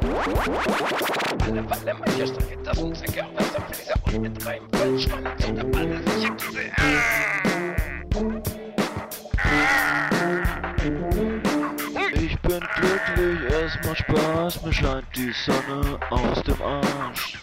Alle Walle, manche Strecke, Taschenzwecke, Wasserfließer und mit Reim, Vollschwanz und der Balle, sicher diese. Ich bin glücklich, es macht Spaß, mir scheint die Sonne aus dem Arsch.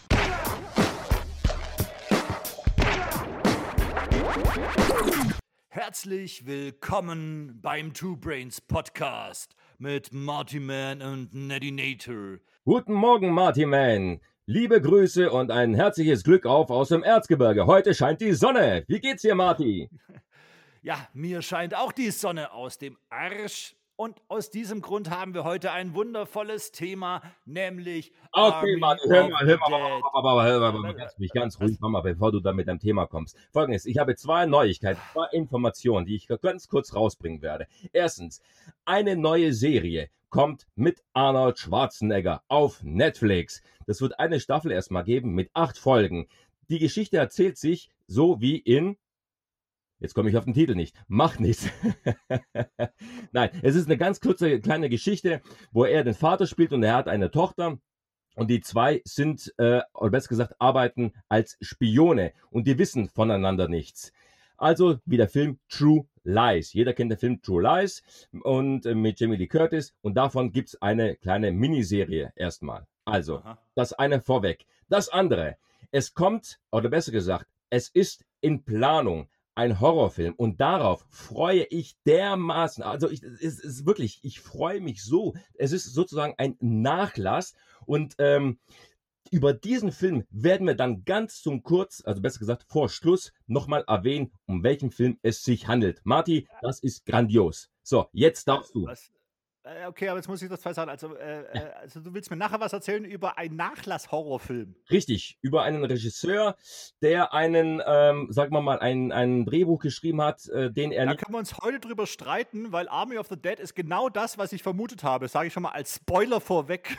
Herzlich willkommen beim Two Brains Podcast mit Marty Man und Neddy Nator. Guten Morgen, Marty Man. Liebe Grüße und ein herzliches Glück auf aus dem Erzgebirge. Heute scheint die Sonne. Wie geht's dir, Marty? Ja, mir scheint auch die Sonne aus dem Arsch. Und aus diesem Grund haben wir heute ein wundervolles Thema, nämlich. Okay, Marty, hör mal, hör mal, hör mal, hör mal, ganz, mich ganz ruhig, Mama, bevor du da mit deinem Thema kommst. Folgendes, ich habe zwei Neuigkeiten, zwei Informationen, die ich ganz kurz rausbringen werde. Erstens, eine neue Serie kommt mit Arnold Schwarzenegger auf Netflix. Das wird eine Staffel erstmal geben mit acht Folgen. Die Geschichte erzählt sich so wie in Jetzt komme ich auf den Titel nicht. Macht nichts. Nein, es ist eine ganz kurze kleine Geschichte, wo er den Vater spielt und er hat eine Tochter. Und die zwei sind, äh, oder besser gesagt, arbeiten als Spione und die wissen voneinander nichts. Also wie der Film True Lies. Jeder kennt den Film True Lies und äh, mit Jamie Lee Curtis und davon gibt's eine kleine Miniserie erstmal. Also, Aha. das eine vorweg. Das andere, es kommt, oder besser gesagt, es ist in Planung ein Horrorfilm und darauf freue ich dermaßen. Also ich, es ist wirklich, ich freue mich so. Es ist sozusagen ein Nachlass und ähm, über diesen Film werden wir dann ganz zum Kurz, also besser gesagt vor Schluss, nochmal erwähnen, um welchen Film es sich handelt. Marty, das ist grandios. So, jetzt darfst du. Was? Äh, Okay, aber jetzt muss ich das zwei sagen. Also, äh, äh, also, du willst mir nachher was erzählen über einen Nachlass-Horrorfilm. Richtig, über einen Regisseur, der einen, ähm, sagen wir mal, ein, ein Drehbuch geschrieben hat, äh, den er Da können wir uns heute drüber streiten, weil Army of the Dead ist genau das, was ich vermutet habe. Sage ich schon mal als Spoiler vorweg.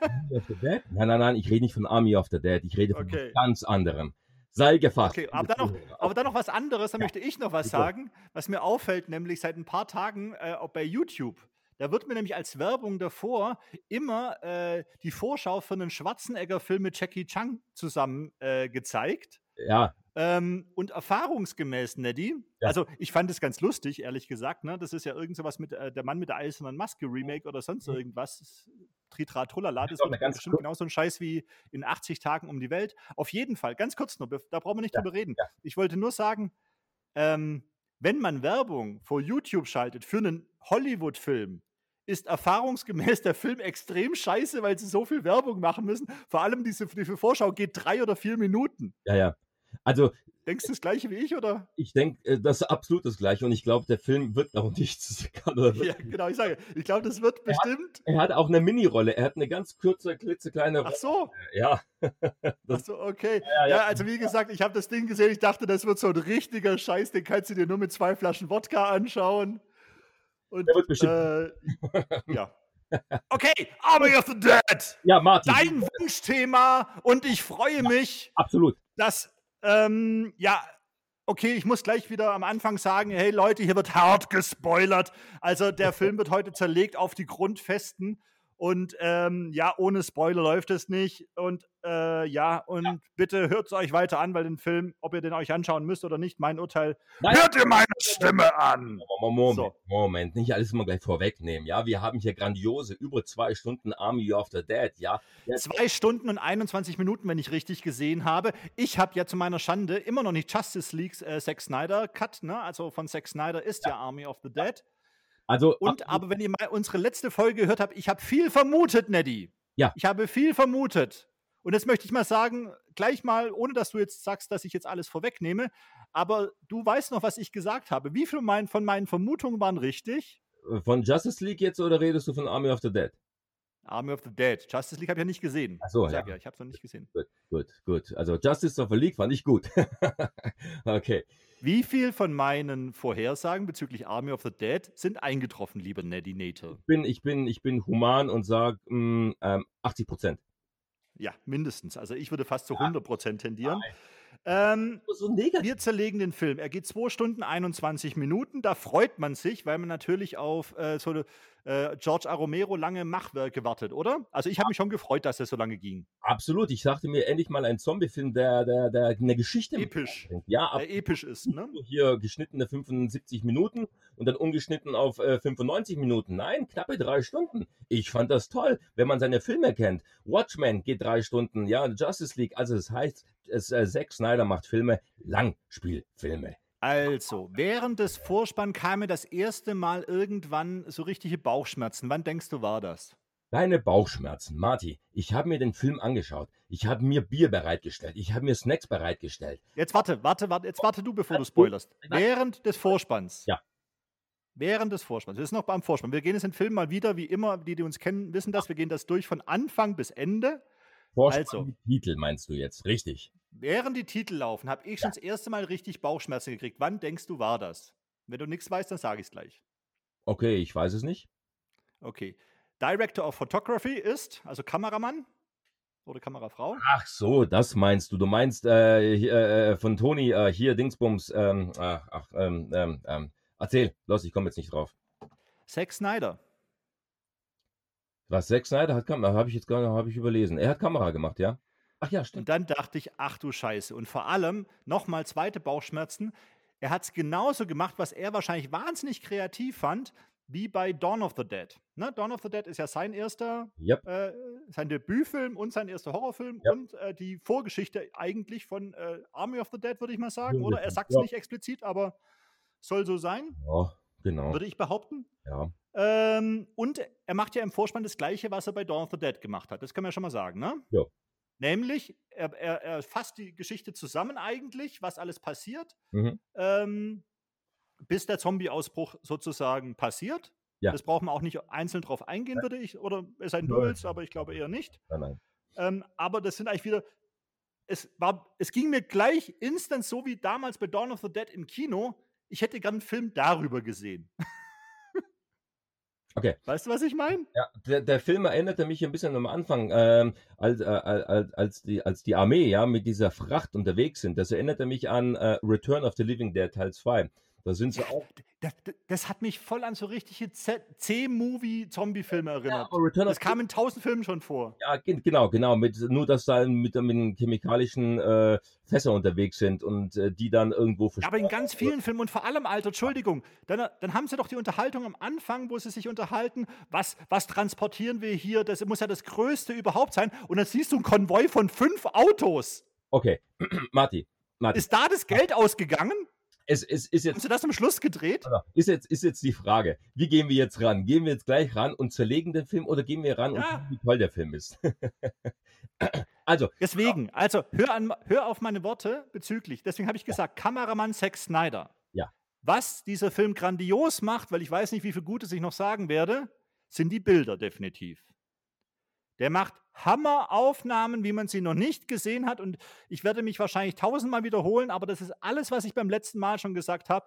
Army of the Dead? Nein, nein, nein, ich rede nicht von Army of the Dead, ich rede von Okay. ganz anderem. Sei gefasst. Okay, aber dann noch, aber dann noch was anderes, da möchte ich noch was bitte. sagen, was mir auffällt, nämlich seit ein paar Tagen äh, bei YouTube. Da wird mir nämlich als Werbung davor immer äh, die Vorschau für einen Schwarzenegger-Film mit Jackie Chan zusammen äh, gezeigt. Ja, Ähm, und erfahrungsgemäß, Neddy, Ja. also ich fand es ganz lustig, ehrlich gesagt, ne? Das ist ja irgend sowas mit äh, der Mann mit der eisernen Maske Remake oder sonst irgendwas. Tritra Trullala, das doch wird ganz bestimmt genauso ein Scheiß wie in 80 Tagen um die Welt. Auf jeden Fall, ganz kurz nur, da brauchen wir nicht Ja, drüber reden. ja. Ich wollte nur sagen, ähm, wenn man Werbung vor YouTube schaltet für einen Hollywood-Film, ist erfahrungsgemäß der Film extrem scheiße, weil sie so viel Werbung machen müssen. Vor allem diese, diese Vorschau geht drei oder vier Minuten. ja, ja. Also, Denkst du das gleiche wie ich, oder? ich denke, das ist absolut das Gleiche und ich glaube, der Film wird auch nichts. Ja, genau, ich sage, ich glaube, das wird bestimmt. Er hat auch eine Mini-Rolle. Er hat eine ganz kurze, klitzekleine Ach Rolle. so, Ja, ach Das- so, okay. ja, Ja, ja. also wie gesagt, ich habe das Ding gesehen, ich dachte, das wird so ein richtiger Scheiß, den kannst du dir nur mit zwei Flaschen Wodka anschauen. Und, Der wird bestimmt- Äh, ja. Okay, Army of the Dead! ja Martin. Dein Wunschthema und ich freue mich, Absolut. dass, ähm, ja, okay, ich muss gleich wieder am Anfang sagen, hey Leute, hier wird hart gespoilert. Also der Film wird heute zerlegt auf die Grundfesten und ähm, ja, ohne Spoiler läuft es nicht. Und äh, ja, und bitte hört es euch weiter an, weil den Film, ob ihr den euch anschauen müsst oder nicht, mein Urteil, Nein. hört ihr meine Stimme an. Moment, So. Moment, nicht alles immer gleich vorwegnehmen. Ja, wir haben hier grandiose über zwei Stunden Army of the Dead. Ja, Jetzt- Zwei Stunden und 21 Minuten, wenn ich richtig gesehen habe. Ich habe ja zu meiner Schande immer noch nicht Justice Leagues äh, Zack Snyder Cut, ne? Also von Zack Snyder ist ja, Army of the Dead. Also Und absolut. aber wenn ihr mal unsere letzte Folge gehört habt, ich habe viel vermutet, Neddy. Ja. Ich habe viel vermutet. Und jetzt möchte ich mal sagen, gleich mal, ohne dass du jetzt sagst, dass ich jetzt alles vorwegnehme, aber du weißt noch, was ich gesagt habe. Wie viel mein, von meinen Vermutungen waren richtig? von Justice League jetzt oder redest du von Army of the Dead? Army of the Dead. Justice League habe ich ja nicht gesehen. Ach so, Ich sag ja. ja, ich habe es noch nicht gesehen. Gut, gut, gut. Also Justice of the League fand ich gut. okay. Wie viel von meinen Vorhersagen bezüglich Army of the Dead sind eingetroffen, lieber Neddy Nater? Ich bin, ich bin, ich bin human und sage ähm, 80 Prozent. Ja, mindestens. Also ich würde fast zu 100% tendieren. Ähm, So wir zerlegen den Film. Er geht 2 Stunden 21 Minuten. Da freut man sich, weil man natürlich auf äh, so äh, George A. Romero lange Machwerke wartet, oder? Also ich habe mich schon gefreut, dass er so lange ging. Absolut. Ich dachte mir endlich mal ein Zombie-Film, der, der, der eine Geschichte Episch. Ja, Der episch ist, ne? hier geschnittene 75 Minuten und dann umgeschnitten auf äh, 95 Minuten. Nein, knappe drei Stunden. Ich fand das toll, wenn man seine Filme kennt. Watchmen geht drei Stunden, ja, Justice League. Also das heißt, es, äh, Zack Snyder macht Filme, Langspielfilme. Also, während des Vorspann kam mir das erste Mal irgendwann so richtige Bauchschmerzen. Wann denkst du, war das? Deine Bauchschmerzen, Marty. Ich habe mir den Film angeschaut. Ich habe mir Bier bereitgestellt. Ich habe mir Snacks bereitgestellt. Jetzt warte, warte, warte, jetzt warte du, bevor du spoilerst. Während des Vorspanns. Ja. Während des Vorspanns. Wir sind noch beim Vorspann. Wir gehen jetzt den Film mal wieder, wie immer, die, die uns kennen, wissen das. Wir gehen das durch von Anfang bis Ende. Vorspann Also. Titel meinst du jetzt, richtig? Während die Titel laufen, habe ich schon das erste Mal richtig Bauchschmerzen gekriegt. Wann denkst du, war das? Wenn du nichts weißt, dann sage ich es gleich. Okay, ich weiß es nicht. Okay. Director of Photography ist, also Kameramann oder Kamerafrau. Ach so, das meinst du. Du meinst äh, hier, äh, von Toni äh, hier Dingsbums. Ähm, ach, ach, ähm, ähm, ähm, erzähl, los, ich komme jetzt nicht drauf. Zack Snyder. Was Zack Snyder hat Kamera, habe ich jetzt gar nicht, habe ich überlesen. Er hat Kamera gemacht, ja? Ach ja, stimmt. Und dann dachte ich, ach du Scheiße. Und vor allem nochmal zweite Bauchschmerzen. Er hat es genauso gemacht, was er wahrscheinlich wahnsinnig kreativ fand, wie bei Dawn of the Dead. Ne? Dawn of the Dead ist ja sein erster, Yep. äh, sein Debütfilm und sein erster Horrorfilm Ja. und äh, die Vorgeschichte eigentlich von äh, Army of the Dead, würde ich mal sagen. Oder er sagt es ja. nicht explizit, aber soll so sein, Ja, genau. würde ich behaupten. Ja. Ähm, und er macht ja im Vorspann das Gleiche, was er bei Dawn of the Dead gemacht hat. Das können wir schon mal sagen, ne? Ja. Nämlich, er, er, er fasst die Geschichte zusammen eigentlich, was alles passiert, Mhm. ähm, bis der Zombie-Ausbruch sozusagen passiert. Ja. Das brauchen wir auch nicht einzeln drauf eingehen, würde ich, oder es sei denn, du Nein. willst, aber ich glaube eher nicht. Nein, nein. Ähm, aber das sind eigentlich wieder. Es, war, es ging mir gleich instant so wie damals bei Dawn of the Dead im Kino. Ich hätte gern einen Film darüber gesehen. Okay. Weißt du, was ich meine? Ja, der, der Film erinnerte mich ein bisschen am Anfang, ähm, als, äh, als, als, die, als die Armee ja mit dieser Fracht unterwegs sind. Das erinnerte mich an äh, Return of the Living Dead Teil 2. Da sind sie auch. Das, das, das hat mich voll an so richtige C-Movie-Zombie-Filme erinnert. Return das kam in tausend Filmen schon vor. Ja, ge- genau, genau. Mit, nur, dass da mit, mit den chemikalischen äh, Fässer unterwegs sind und äh, die dann irgendwo Ja, aber in ganz vielen Filmen und vor allem, Alter, Entschuldigung, dann, dann haben sie doch die Unterhaltung am Anfang, wo sie sich unterhalten, was, was transportieren wir hier, das muss ja das Größte überhaupt sein. Und dann siehst du einen Konvoi von fünf Autos. Okay, Marti, Marti, Ist da das Geld ausgegangen? Es, es ist Haben jetzt sie das am Schluss gedreht? Ist jetzt, ist jetzt die Frage, wie gehen wir jetzt ran? Gehen wir jetzt gleich ran und zerlegen den Film oder gehen wir ran und Ja. gucken, wie toll der Film ist? also, Deswegen, also hör, an, hör auf meine Worte bezüglich. Deswegen habe ich gesagt, Kameramann Zack Snyder. Ja. Was dieser Film grandios macht, weil ich weiß nicht, wie viel Gutes ich noch sagen werde, sind die Bilder definitiv. Der macht Hammeraufnahmen, wie man sie noch nicht gesehen hat. Und ich werde mich wahrscheinlich tausendmal wiederholen, aber das ist alles, was ich beim letzten Mal schon gesagt habe.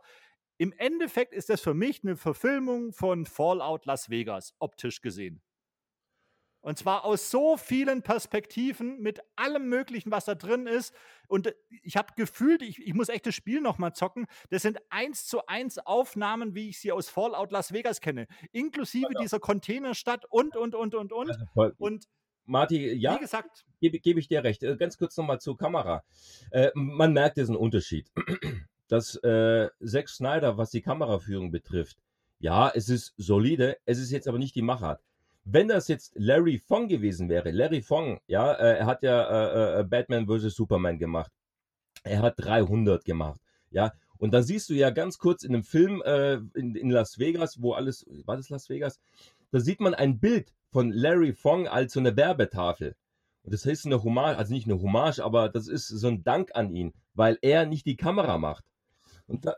Im Endeffekt ist das für mich eine Verfilmung von Fallout Las Vegas, optisch gesehen. Und zwar aus so vielen Perspektiven, mit allem Möglichen, was da drin ist. Und äh, ich habe gefühlt, ich, ich muss echt das Spiel nochmal zocken. Das sind eins zu eins Aufnahmen, wie ich sie aus Fallout Las Vegas kenne. Inklusive dieser Containerstadt und, und, und, und, und. also Und Marti, ja, wie gesagt, gebe gebe ich dir recht. Äh, Ganz kurz nochmal zur Kamera. Äh, man merkt diesen Unterschied. Dass äh, Zack Snyder, was die Kameraführung betrifft, ja, es ist solide, es ist jetzt aber nicht die Machart. Wenn das jetzt Larry Fong gewesen wäre, Larry Fong, ja, äh, er hat ja äh, äh, Batman vs. Superman gemacht. Er hat 300 gemacht, ja. Und dann siehst du ja ganz kurz in einem Film äh, in, in Las Vegas, wo alles, war das Las Vegas? Da sieht man ein Bild von Larry Fong als so eine Werbetafel. Und das ist eine Hommage, also nicht eine Hommage, aber das ist so ein Dank an ihn, weil er nicht die Kamera macht. Da,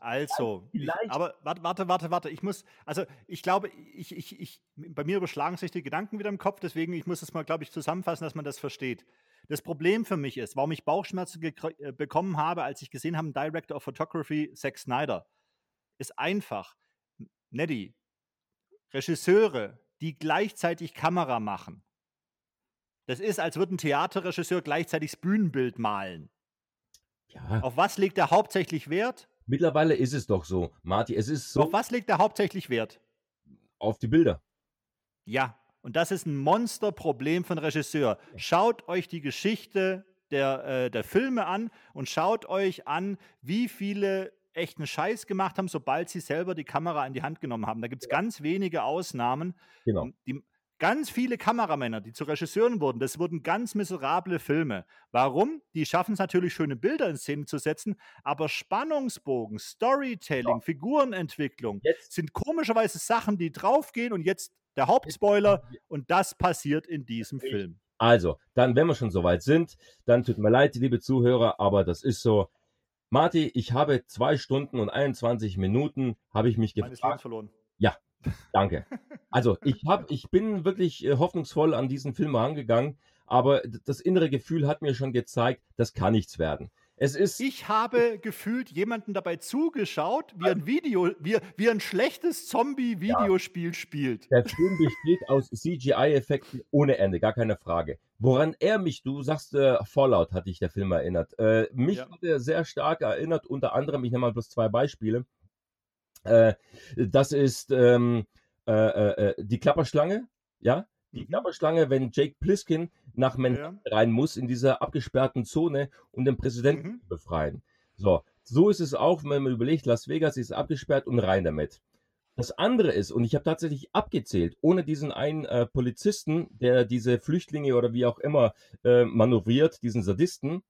also, ich, Vielleicht- aber warte, warte, warte, warte. Ich muss, also ich glaube, ich, ich, ich, bei mir überschlagen sich die Gedanken wieder im Kopf, deswegen, ich muss es mal, glaube ich, zusammenfassen, dass man das versteht. Das Problem für mich ist, warum ich Bauchschmerzen äh, bekommen habe, als ich gesehen habe, Director of Photography, Zack Snyder, ist einfach, Neddy, Regisseure, die gleichzeitig Kamera machen. Das ist, als würde ein Theaterregisseur gleichzeitig das Bühnenbild malen. Ja, Auf was legt er hauptsächlich Wert? mittlerweile ist es doch so, Marty, es ist so Auf was legt er hauptsächlich Wert? auf die Bilder. Ja, und das ist ein Monsterproblem von Regisseur. Schaut euch die Geschichte der, äh, der Filme an und schaut euch an, wie viele echten Scheiß gemacht haben, sobald sie selber die Kamera in die Hand genommen haben. Da gibt es ganz wenige Ausnahmen. Genau. Die, ganz viele Kameramänner, die zu Regisseuren wurden, das wurden ganz miserable Filme. Warum? Die schaffen es natürlich, schöne Bilder in Szene zu setzen, aber Spannungsbogen, Storytelling, Figurenentwicklung Jetzt sind komischerweise Sachen, die draufgehen und jetzt der Hauptspoiler und das passiert in diesem. Film. Also, dann, wenn wir schon soweit sind, dann tut mir leid, liebe Zuhörer, aber das ist so. Marty, ich habe zwei Stunden und 21 Minuten, habe ich mich Meines Lebens gefragt. verloren. Danke. Also, ich, hab, ich bin wirklich äh, hoffnungsvoll an diesen Film rangegangen, aber das innere Gefühl hat mir schon gezeigt, das kann nichts werden. Es ist, Ich habe gefühlt jemanden dabei zugeschaut, wie ein Video, wie, wie ein schlechtes Zombie-Videospiel spielt. der Film besteht aus CGI-Effekten ohne Ende, gar keine Frage. Woran er mich, du sagst, äh, Fallout hat dich der Film erinnert. Äh, mich Ja. hat er sehr stark erinnert, unter anderem, ich nenne mal bloß zwei Beispiele. Äh, das ist ähm, äh, äh, äh, die Klapperschlange, ja? Die Mhm. Klapperschlange, wenn Jake Pliskin nach Manhattan rein muss, in dieser abgesperrten Zone, um den Präsidenten Mhm. zu befreien. So, so ist es auch, wenn man überlegt, Las Vegas ist abgesperrt und rein damit. Das andere ist, und ich habe tatsächlich abgezählt, ohne diesen einen äh, Polizisten, der diese Flüchtlinge oder wie auch immer äh, manövriert, diesen Sadisten,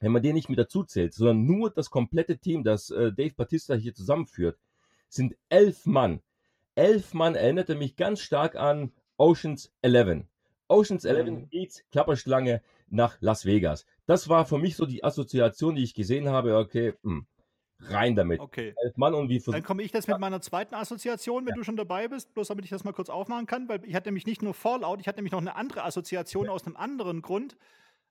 wenn man den nicht mit dazu zählt, sondern nur das komplette Team, das äh, Dave Batista hier zusammenführt, sind elf Mann. Elf Mann erinnerte mich ganz stark an Oceans 11. Oceans 11 Mhm. meets Klapperschlange nach Las Vegas. Das war für mich so die Assoziation, die ich gesehen habe. Okay, hm, rein damit. Okay. Elf Mann und wie Dann komme ich jetzt mit meiner zweiten Assoziation, wenn du schon dabei bist, bloß damit ich das mal kurz aufmachen kann, weil ich hatte nämlich nicht nur Fallout, ich hatte nämlich noch eine andere Assoziation aus einem anderen Grund,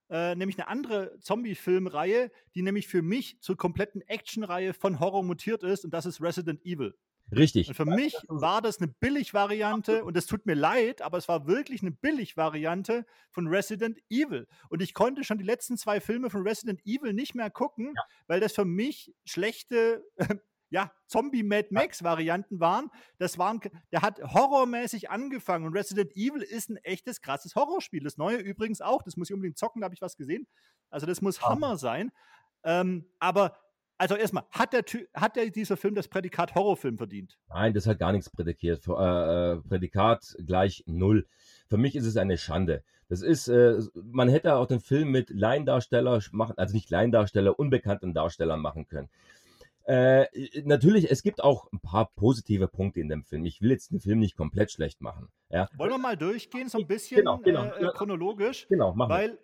äh, nämlich eine andere Zombie-Filmreihe, die nämlich für mich zur kompletten Actionreihe von Horror mutiert ist und das ist Resident Evil. Richtig. Und für mich war das eine Billig-Variante und es tut mir leid, aber es war wirklich eine Billig-Variante von Resident Evil. Und ich konnte schon die letzten zwei Filme von Resident Evil nicht mehr gucken, weil das für mich schlechte ja, Zombie-Mad Max-Varianten waren. Das waren, der hat horrormäßig angefangen und Resident Evil ist ein echtes, krasses Horrorspiel. Das neue übrigens auch, das muss ich unbedingt zocken, da habe ich was gesehen. Also das muss Hammer sein. Ähm, aber also erstmal, hat, der, hat der dieser Film das Prädikat Horrorfilm verdient? Nein, das hat gar nichts prädikiert. Äh, äh, Prädikat gleich null. Für mich ist es eine Schande. Das ist, äh, man hätte auch den Film mit Laiendarsteller machen, also nicht Laiendarsteller, unbekannten Darstellern machen können. Äh, natürlich, es gibt auch ein paar positive Punkte in dem Film. Ich will jetzt den Film nicht komplett schlecht machen. Ja, Wollen wir mal durchgehen, so ein bisschen Genau, genau. Äh, chronologisch? genau, machen wir. Weil,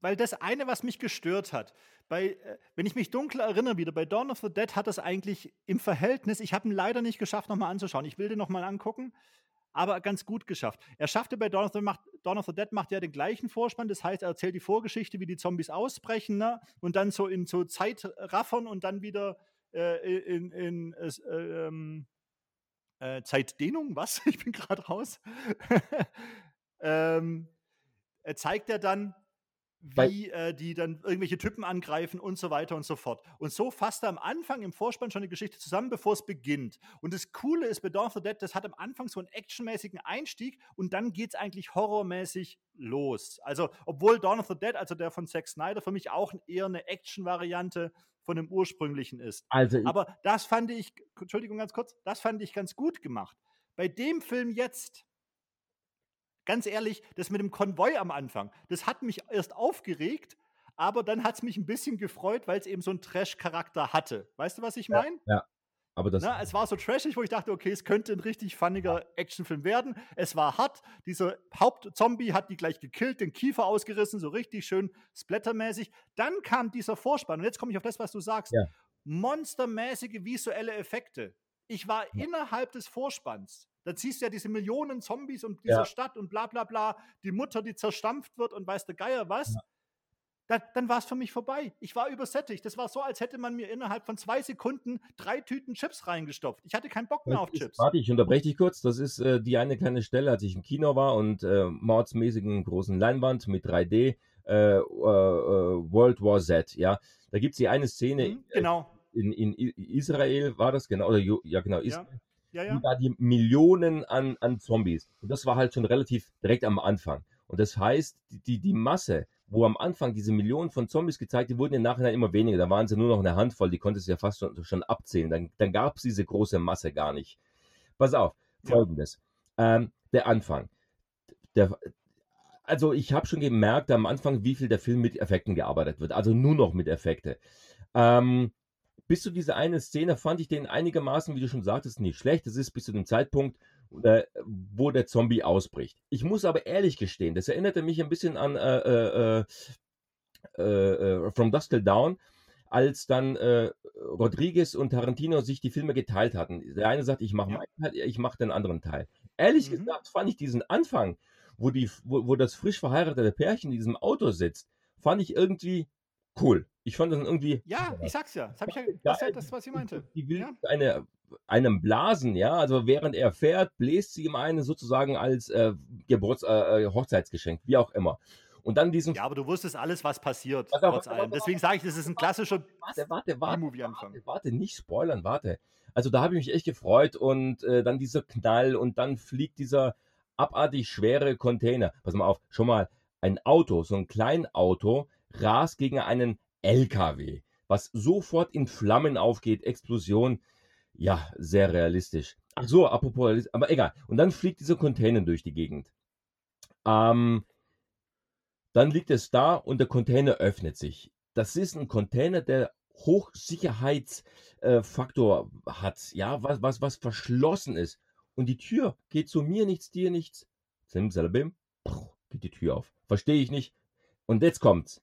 weil das eine, was mich gestört hat, bei, äh, wenn ich mich dunkel erinnere wieder, bei Dawn of the Dead hat das eigentlich im Verhältnis, ich habe ihn leider nicht geschafft, nochmal anzuschauen. Ich will den nochmal angucken, aber ganz gut geschafft. Er schaffte bei Dawn of, the, macht, Dawn of the Dead macht ja den gleichen Vorspann, das heißt, er erzählt die Vorgeschichte, wie die Zombies ausbrechen ne? und dann so in so Zeitraffern und dann wieder äh, in, in, äh, ähm, äh, Zeitdehnung, was? Ich bin gerade raus. ähm, äh, zeigt er dann, wie äh, die dann irgendwelche Typen angreifen und so weiter und so fort. Und so fasst er am Anfang im Vorspann schon die Geschichte zusammen, bevor es beginnt. Und das Coole ist bei Dawn of the Dead, das hat am Anfang so einen actionmäßigen Einstieg und dann geht es eigentlich horrormäßig los. Also, obwohl Dawn of the Dead, also der von Zack Snyder, für mich auch eher eine Action-Variante von dem ursprünglichen ist. Also, Aber das fand ich, Entschuldigung ganz kurz, das fand ich ganz gut gemacht. Bei dem Film jetzt, ganz ehrlich, das mit dem Konvoi am Anfang, das hat mich erst aufgeregt, aber dann hat es mich ein bisschen gefreut, weil es eben so einen Trash-Charakter hatte. Weißt du, was ich meine? aber das, Na, es war so trashig, wo ich dachte, okay, es könnte ein richtig funniger Actionfilm werden. Es war hart. Dieser Hauptzombie hat die gleich gekillt, den Kiefer ausgerissen, so richtig schön splattermäßig. Dann kam dieser Vorspann. Und jetzt komme ich auf das, was du sagst. Ja. Monstermäßige visuelle Effekte. Ich war innerhalb des Vorspanns. Da siehst du ja diese Millionen Zombies und dieser Ja. Stadt und bla bla bla. Die Mutter, die zerstampft wird und weiß der Geier was. Da, dann war es für mich vorbei. Ich war übersättigt. Das war so, als hätte man mir innerhalb von zwei Sekunden drei Tüten Chips reingestopft. Ich hatte keinen Bock mehr auf ist- Chips. Warte, ich unterbreche dich kurz. Das ist äh, die eine kleine Stelle, als ich im Kino war und äh, mordsmäßigen großen Leinwand mit 3D äh, äh, World War Z, ja. Da gibt es die eine Szene Mhm, genau. in, in I- Israel, war das genau, oder ja genau, Israel, Ja, ja. ja. da die Millionen an, an Zombies. Und das war halt schon relativ direkt am Anfang. Und das heißt, die, die, Masse, wo am Anfang diese Millionen von Zombies gezeigt, die wurden im Nachhinein immer weniger. Da waren sie nur noch eine Handvoll, die konntest du ja fast schon, schon abzählen. Dann, dann gab es diese große Masse gar nicht. Pass auf, Ja. folgendes. Ähm, der Anfang. Der, also ich habe schon gemerkt am Anfang, wie viel der Film mit Effekten gearbeitet wird. Also nur noch mit Effekte. Ähm, bis zu dieser eine Szene fand ich den einigermaßen, wie du schon sagtest, nicht schlecht. Das ist bis zu dem Zeitpunkt, äh, wo der Zombie ausbricht. Ich muss aber ehrlich gestehen, das erinnerte mich ein bisschen an äh, äh, äh, äh, From Dusk Till Dawn, als dann äh, Rodriguez und Tarantino sich die Filme geteilt hatten. Der eine sagt, ich mache meinen Teil, ich mache den anderen Teil. Ehrlich Mhm. gesagt fand ich diesen Anfang, wo, die, wo, wo das frisch verheiratete Pärchen in diesem Auto sitzt, fand ich irgendwie cool. Ich fand das irgendwie Ja, ich sag's ja. Das, hab ich ja, das ist ja das, was ich meinte. die will Ja. eine, einem blasen, ja, also während er fährt, bläst sie ihm eine sozusagen als äh, Geburts-, äh, äh, Hochzeitsgeschenk, wie auch immer. Und dann diesen, Ja, aber du wusstest alles, was passiert, Pass auf, trotz allem. Deswegen sage ich, das ist ein klassischer warte, warte, warte, B-Movie-Anfang. warte, warte, nicht spoilern, warte. Also da habe ich mich echt gefreut und äh, dann dieser Knall und dann fliegt dieser abartig schwere Container. Pass mal auf, schon mal ein Auto, so ein Kleinauto, rast gegen einen LKW, was sofort in Flammen aufgeht, Explosion. Ja, sehr realistisch. Ach so, apropos, aber egal. Und dann fliegt dieser Container durch die Gegend. Ähm, dann liegt es da und der Container öffnet sich. Das ist ein Container, der Hochsicherheitsfaktor äh, hat, ja, was, was, was verschlossen ist. Und die Tür geht zu mir nichts, dir nichts. Simsalabim, geht die Tür auf. Verstehe ich nicht. Und jetzt kommt's.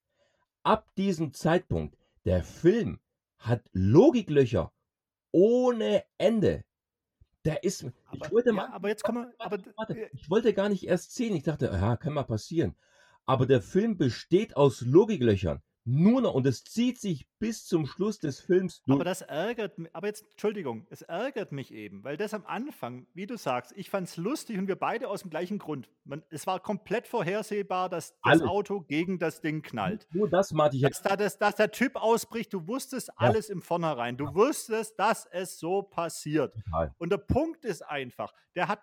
Ab diesem Zeitpunkt, der Film hat Logiklöcher ohne Ende. Der ist, ich Aber, wollte mal, ja, aber jetzt kommen wir. Aber, warte, warte. äh, Ich wollte gar nicht erst sehen. Ich dachte, ja, kann mal passieren. Aber der Film besteht aus Logiklöchern. Nur noch. Und es zieht sich bis zum Schluss des Films durch. aber das ärgert mich. Aber jetzt, Entschuldigung, es ärgert mich eben, weil das am Anfang, wie du sagst, ich fand es lustig und wir beide aus dem gleichen Grund. Man, es war komplett vorhersehbar, dass das Alles. Auto gegen das Ding knallt. Nur das, Martin. Ich Dass, da das, dass der Typ ausbricht, du wusstest alles im Vornherein. Du wusstest, dass es so passiert. total. Und der Punkt ist einfach, der hat,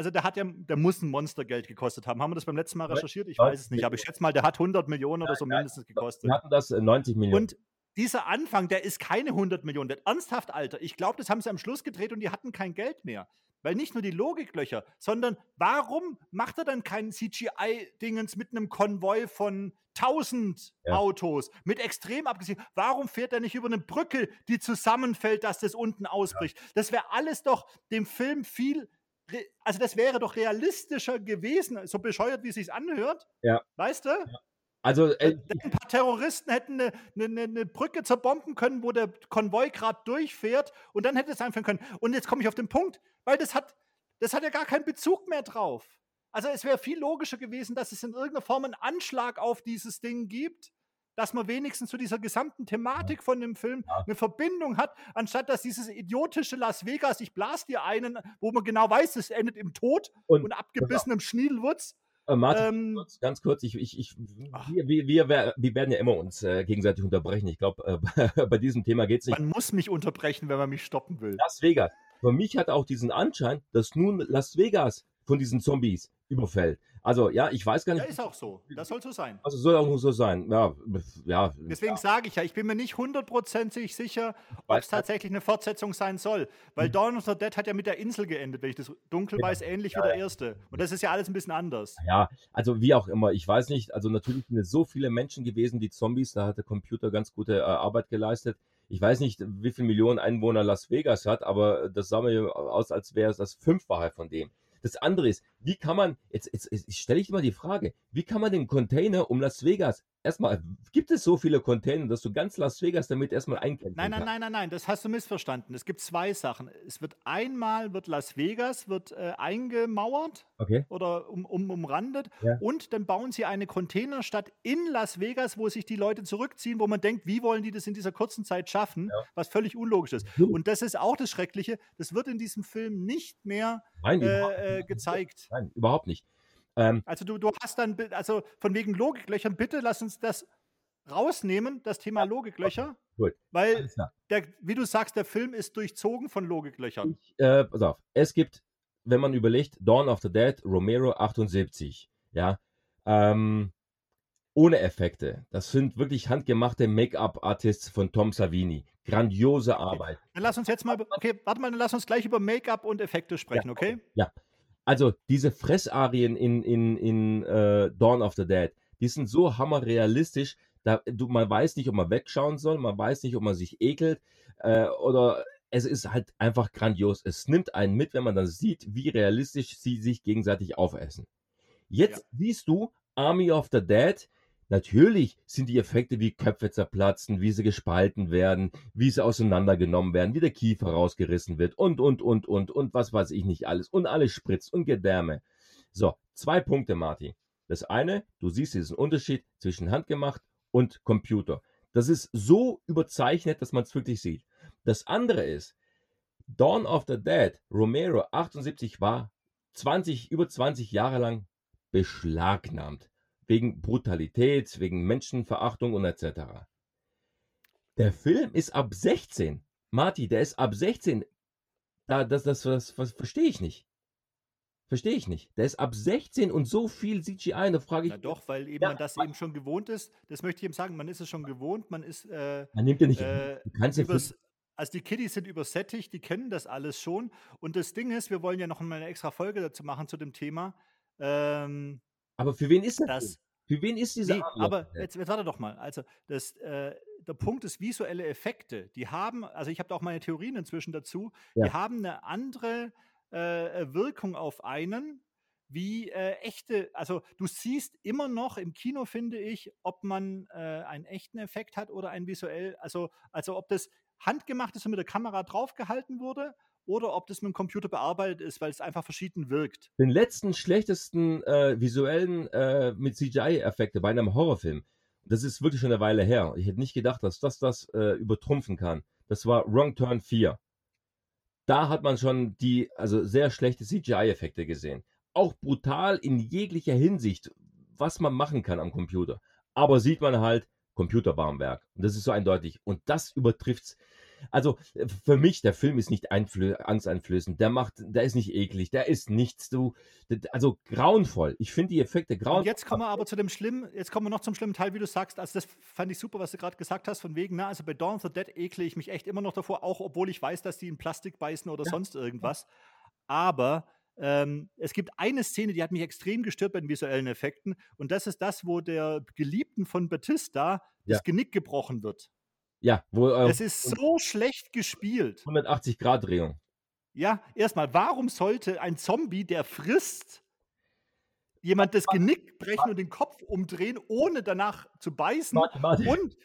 also der hat ja, der muss ein Monstergeld gekostet haben. Haben wir das beim letzten Mal recherchiert? Ich weiß es nicht, aber ich schätze mal, der hat 100 Millionen oder so mindestens gekostet. Wir hatten das äh, 90 Millionen. Und dieser Anfang, der ist keine 100 Millionen. Der, ernsthaft, Alter. Ich glaube, das haben sie am Schluss gedreht und die hatten kein Geld mehr. Weil nicht nur die Logiklöcher, sondern warum macht er dann keinen CGI-Dingens mit einem Konvoi von 1000 Ja. Autos, mit extrem abgesehen? Warum fährt er nicht über eine Brücke, die zusammenfällt, dass das unten ausbricht? Das wäre alles doch dem Film viel, also das wäre doch realistischer gewesen, so bescheuert, wie es sich anhört. Ja. Weißt du? also, äh, Ein paar Terroristen hätten eine, eine, eine Brücke zerbomben können, wo der Konvoi gerade durchfährt und dann hätte es einführen können. Und jetzt komme ich auf den Punkt, weil das hat, das hat ja gar keinen Bezug mehr drauf. Also es wäre viel logischer gewesen, dass es in irgendeiner Form einen Anschlag auf dieses Ding gibt, dass man wenigstens zu dieser gesamten Thematik von dem Film eine Verbindung hat, anstatt dass dieses idiotische Las Vegas, ich blas dir einen, wo man genau weiß, es endet im Tod Und- und, abgebissenem Schniedelwutz. äh, Martin, Ähm, ganz kurz, ich, ich, ich, wir, wir, wir, wir werden ja immer uns äh, gegenseitig unterbrechen. Ich glaube, äh, bei diesem Thema geht es nicht. man muss mich unterbrechen, wenn man mich stoppen will. Las Vegas. Für mich hat auch diesen Anschein, dass nun Las Vegas von diesen Zombies überfällt. Also, ja, ich weiß gar Ja, nicht. ist auch so. Das soll so sein. Also soll auch nur so sein. Ja, ja. Deswegen ja, sage ich ja, ich bin mir nicht hundertprozentig sicher, ob es tatsächlich eine Fortsetzung sein soll. Weil Hm. Dawn of the Dead hat ja mit der Insel geendet, wenn ich das dunkel Genau. weiß, ähnlich Ja, wie der erste. Und das ist ja alles ein bisschen anders. ja, also wie auch immer, ich weiß nicht. Also natürlich sind es so viele Menschen gewesen, die Zombies, da hat der Computer ganz gute äh, Arbeit geleistet. Ich weiß nicht, wie viele Millionen Einwohner Las Vegas hat, aber das sah mir aus, als wäre es das Fünffache von dem. Das andere ist, wie kann man, jetzt, jetzt, jetzt stelle ich dir mal die Frage, wie kann man den Container um Las Vegas, erstmal, gibt es so viele Container, dass du ganz Las Vegas damit erstmal einkennst? Nein, nein, nein, nein, nein, das hast du missverstanden. Es gibt zwei Sachen. Es wird einmal, wird Las Vegas wird äh, eingemauert Okay. oder um, um, umrandet Ja. und dann bauen sie eine Containerstadt in Las Vegas, wo sich die Leute zurückziehen, wo man denkt, wie wollen die das in dieser kurzen Zeit schaffen, was völlig unlogisch ist. Und das ist auch das Schreckliche, das wird in diesem Film nicht mehr Nein, äh, äh, gezeigt. Nein, überhaupt nicht. Ähm, Also du, du hast dann, also von wegen Logiklöchern, bitte lass uns das rausnehmen, das Thema Logiklöcher. gut. Weil, der, wie du sagst, der Film ist durchzogen von Logiklöchern. Ich, äh, pass auf, es gibt, wenn man überlegt, Dawn of the Dead, Romero 78, ja, ähm, ohne Effekte. Das sind wirklich handgemachte Make-up-Artists von Tom Savini. Grandiose Arbeit. Dann lass uns jetzt mal, okay, warte mal, dann lass uns gleich über Make-up und Effekte sprechen, okay? Also diese Fressarien in, in, in äh, Dawn of the Dead, die sind so hammerrealistisch, da, du, man weiß nicht, ob man wegschauen soll, man weiß nicht, ob man sich ekelt äh, oder es ist halt einfach grandios. Es nimmt einen mit, wenn man dann sieht, wie realistisch sie sich gegenseitig aufessen. Jetzt siehst du Army of the Dead. Natürlich sind die Effekte wie Köpfe zerplatzen, wie sie gespalten werden, wie sie auseinandergenommen werden, wie der Kiefer rausgerissen wird und, und, und, und, und was weiß ich nicht alles. Und alles spritzt und Gedärme. So, zwei Punkte, Martin. Das eine, du siehst diesen Unterschied zwischen handgemacht und Computer. Das ist so überzeichnet, dass man es wirklich sieht. Das andere ist, Dawn of the Dead, Romero 78 war 20, über 20 Jahre lang beschlagnahmt. Wegen Brutalität, wegen Menschenverachtung und etc. Der Film ist ab 16. Marty, der ist ab 16. Da, das, das, das, das verstehe ich nicht. Verstehe ich nicht. Der ist ab 16 und so viel CGI. Da frage ich, Na doch, weil eben Ja, man das eben schon gewohnt ist. Das möchte ich eben sagen, man ist es schon gewohnt, man ist äh, man nimmt ja nicht. äh, du kannst ja übers, also die Kiddies sind übersättigt, die kennen das alles schon. Und das Ding ist, wir wollen ja noch mal eine extra Folge dazu machen zu dem Thema. Ähm, aber für wen ist das? das, Für wen ist dieser nee, aber jetzt, jetzt warte doch mal. Also das, äh, der Punkt ist visuelle Effekte. Die haben, also ich habe da auch meine Theorien inzwischen dazu, die Ja. haben eine andere äh, Wirkung auf einen wie äh, echte, also du siehst immer noch im Kino, finde ich, ob man äh, einen echten Effekt hat oder einen visuell, also, also ob das handgemacht ist und mit der Kamera draufgehalten wurde oder ob das mit dem Computer bearbeitet ist, weil es einfach verschieden wirkt. den letzten schlechtesten äh, visuellen äh, mit CGI-Effekte bei einem Horrorfilm. Das ist wirklich schon eine Weile her. Ich hätte nicht gedacht, dass das das äh, übertrumpfen kann. Das war Wrong Turn 4. Da hat man schon die also sehr schlechte CGI-Effekte gesehen. Auch brutal in jeglicher Hinsicht, was man machen kann am Computer. Aber sieht man halt Computerbarmwerk. Und das ist so eindeutig. Und das übertrifft's. Also äh, für mich, der Film ist nicht einflö angsteinflößend. Der macht, der ist nicht eklig, der ist nichts. Du, also grauenvoll. Ich finde die Effekte Und grauenvoll. jetzt kommen wir aber zu dem schlimmen, jetzt kommen wir noch zum schlimmen Teil, wie du sagst. Also das fand ich super, was du gerade gesagt hast, von wegen, na, also bei Dawn of the Dead ekle ich mich echt immer noch davor, auch obwohl ich weiß, dass die in Plastik beißen oder sonst irgendwas. Aber ähm, es gibt eine Szene, die hat mich extrem gestört bei den visuellen Effekten. Und das ist das, wo der Geliebten von Batista das Ja. Genick gebrochen wird. Ja, wo äh, Das ist so schlecht gespielt. 180 Grad Drehung. Ja, erstmal, warum sollte ein Zombie, der frisst, jemand das Genick brechen und den Kopf umdrehen, ohne danach zu beißen? Warte, warte. Und